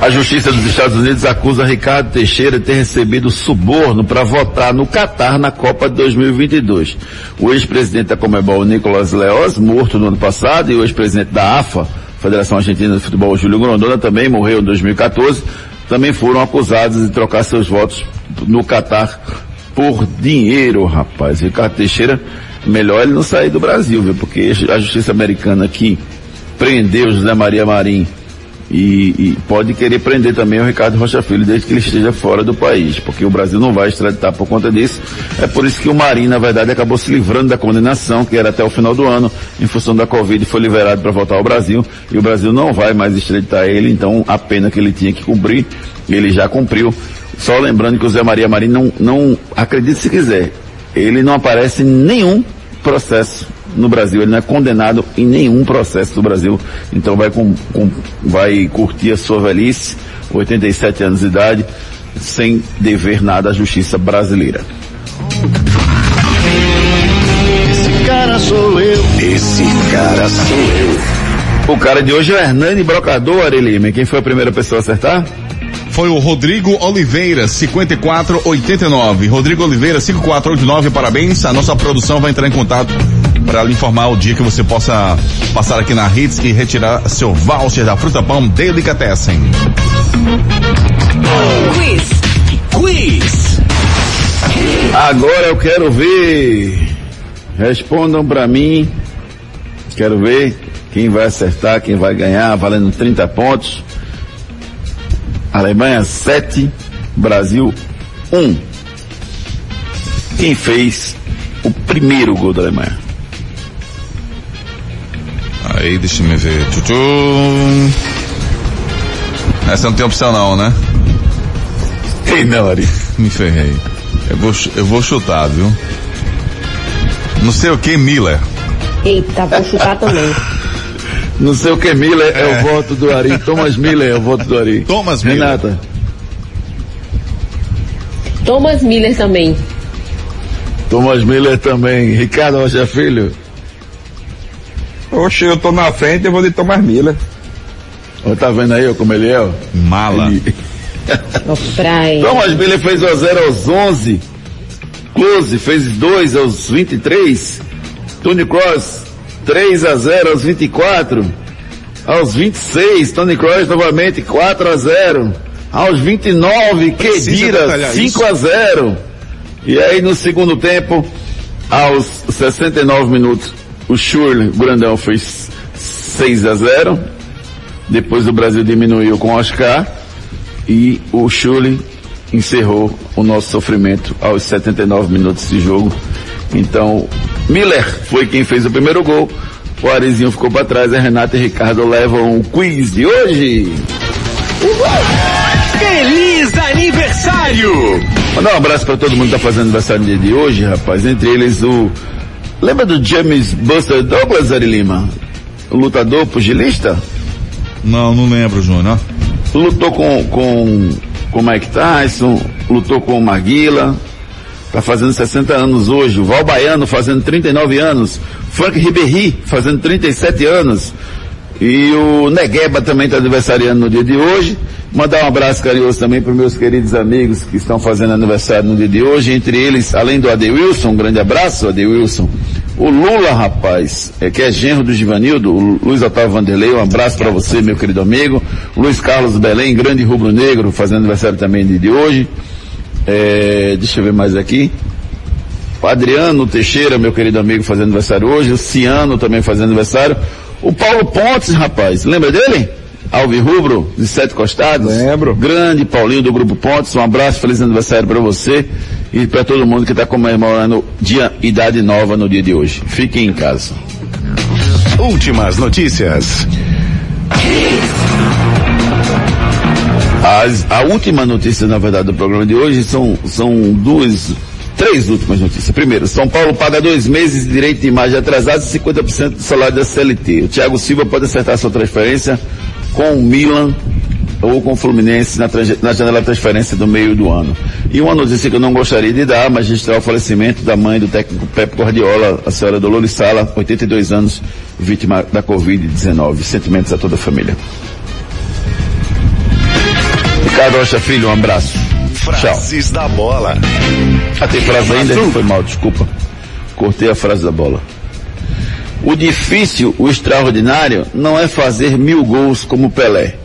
A Justiça dos Estados Unidos acusa Ricardo Teixeira de ter recebido suborno para votar no Catar na Copa de 2022. O ex-presidente da Comebol, Nicolas Leoz, morto no ano passado, e o ex-presidente da AFA, Federação Argentina de Futebol, Júlio Grondona, também morreu em 2014, também foram acusados de trocar seus votos no Catar por dinheiro, rapaz. Ricardo Teixeira, melhor ele não sair do Brasil, viu? Porque a justiça americana aqui prendeu José Maria Marim e, e, pode querer prender também o Ricardo Rocha Filho desde que ele esteja fora do país, porque o Brasil não vai extraditar por conta disso. É por isso que o Marinho, na verdade, acabou se livrando da condenação, que era até o final do ano, em função da Covid, foi liberado para voltar ao Brasil, e o Brasil não vai mais extraditar ele, então a pena que ele tinha que cumprir, ele já cumpriu. Só lembrando que o Zé Maria Marinho não, não acredite se quiser, ele não aparece em nenhum processo no Brasil. Ele não é condenado em nenhum processo do Brasil. Então vai, com, com, vai curtir a sua velhice, 87 anos de idade, sem dever nada à justiça brasileira. Esse cara sou eu. Esse cara sou eu. O cara de hoje é o Hernani Brocador, Arelime. Quem foi a primeira pessoa a acertar? Foi o Rodrigo Oliveira, 5489. Rodrigo Oliveira, 5489, parabéns. A nossa produção vai entrar em contato para lhe informar o dia que você possa passar aqui na Hits e retirar seu voucher da Fruta Pão Delicatessen. Quiz. Quiz. Agora eu quero ver. Respondam para mim. Quero ver quem vai acertar, quem vai ganhar, valendo 30 pontos. Alemanha 7, Brasil 1. Quem fez o primeiro gol da Alemanha? Aí, deixa eu ver. Tchutchu. Essa não tem opção não, né? Tem não, Ari. Me ferrei. Eu vou, eu vou chutar, viu? Não sei o que, Miller. Eita, vou chutar também. Não sei o que Miller é, é o voto do Ari. Thomas Miller é o voto do Ari. Thomas Miller. Renata. Thomas Miller também. Thomas Miller também. Ricardo Rocha Filho. Oxe, eu tô na frente, eu vou de Thomas Miller. Ó, tá vendo aí como ele é? Ó? Mala. Ele... praia. Thomas Miller fez o 0 aos 11. Close fez 2 aos 23. Tony Cross 3 a 0 aos 24. Aos 26, Tony Kroos novamente 4 a 0. Aos 29, Kedira 5 a 0. E aí no segundo tempo, aos 69 minutos, o Schurle, o grandão, fez 6 a 0. Depois o Brasil diminuiu com o Oscar e o Schurle encerrou o nosso sofrimento aos 79 minutos de jogo. Então, Miller foi quem fez o primeiro gol. O Arizinho ficou para trás, a Renata e Ricardo levam o quiz de hoje. Feliz aniversário! Mandar um abraço para todo mundo que tá fazendo aniversário no dia de hoje, rapaz. Entre eles o. Lembra do James Buster Douglas, Ari Lima? O lutador pugilista? Não, não lembro, Júnior. Lutou com, com, com Mike Tyson, lutou com o Maguila, tá fazendo 60 anos hoje. O Val Baiano fazendo 39 anos. Frank Ribéry fazendo 37 anos. E o Negueba também está aniversariando no dia de hoje. Mandar um abraço carinhoso também para meus queridos amigos que estão fazendo aniversário no dia de hoje. Entre eles, além do Adewilson, um grande abraço, Adewilson. O Lula, rapaz, é, que é genro do Givanildo, o Luiz Otávio Vanderlei, um abraço para você, meu querido amigo. O Luiz Carlos Belém, grande rubro-negro, fazendo aniversário também no dia de hoje. É, deixa eu ver mais aqui. O Adriano Teixeira, meu querido amigo, fazendo aniversário hoje. O Ciano também fazendo aniversário. O Paulo Pontes, rapaz, lembra dele? Alvi Rubro, de Sete Costados. Lembro. Grande Paulinho do Grupo Pontes, um abraço, feliz aniversário para você e para todo mundo que está comemorando dia Idade Nova no dia de hoje. Fiquem em casa. Últimas notícias. As, a última notícia, na verdade, do programa de hoje são, são duas, três últimas notícias. Primeiro, São Paulo paga dois meses de direito de imagem atrasado e 50% do salário da CLT. O Thiago Silva pode acertar sua transferência com o Milan ou com o Fluminense na, na, janela de transferência do meio do ano. E uma notícia que eu não gostaria de dar, mas registrar o falecimento da mãe do técnico Pepe Guardiola, a senhora Dolores Sala, 82 anos, vítima da Covid-19. Sentimentos a toda a família. Ricardo Rocha Filho, um abraço. Frases Tchau. da bola. Ah, tem frase ainda? Foi mal, desculpa. Cortei a frase da bola. O difícil, o extraordinário, não é fazer mil gols como Pelé.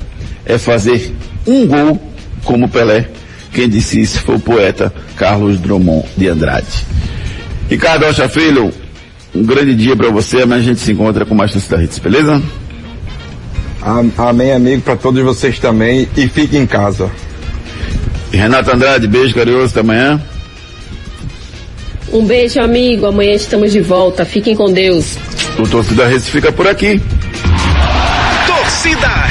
É fazer um gol como Pelé. Quem disse isso foi o poeta Carlos Drummond de Andrade. Ricardo Rocha Filho, um grande dia para você. Amanhã a gente se encontra com mais Torcida Hits, beleza? Amém, amigo, para todos vocês também. E fique em casa. Renato Andrade, beijo carinhoso, até amanhã. Um beijo, amigo. Amanhã estamos de volta. Fiquem com Deus. O Torcida Hits fica por aqui. Torcida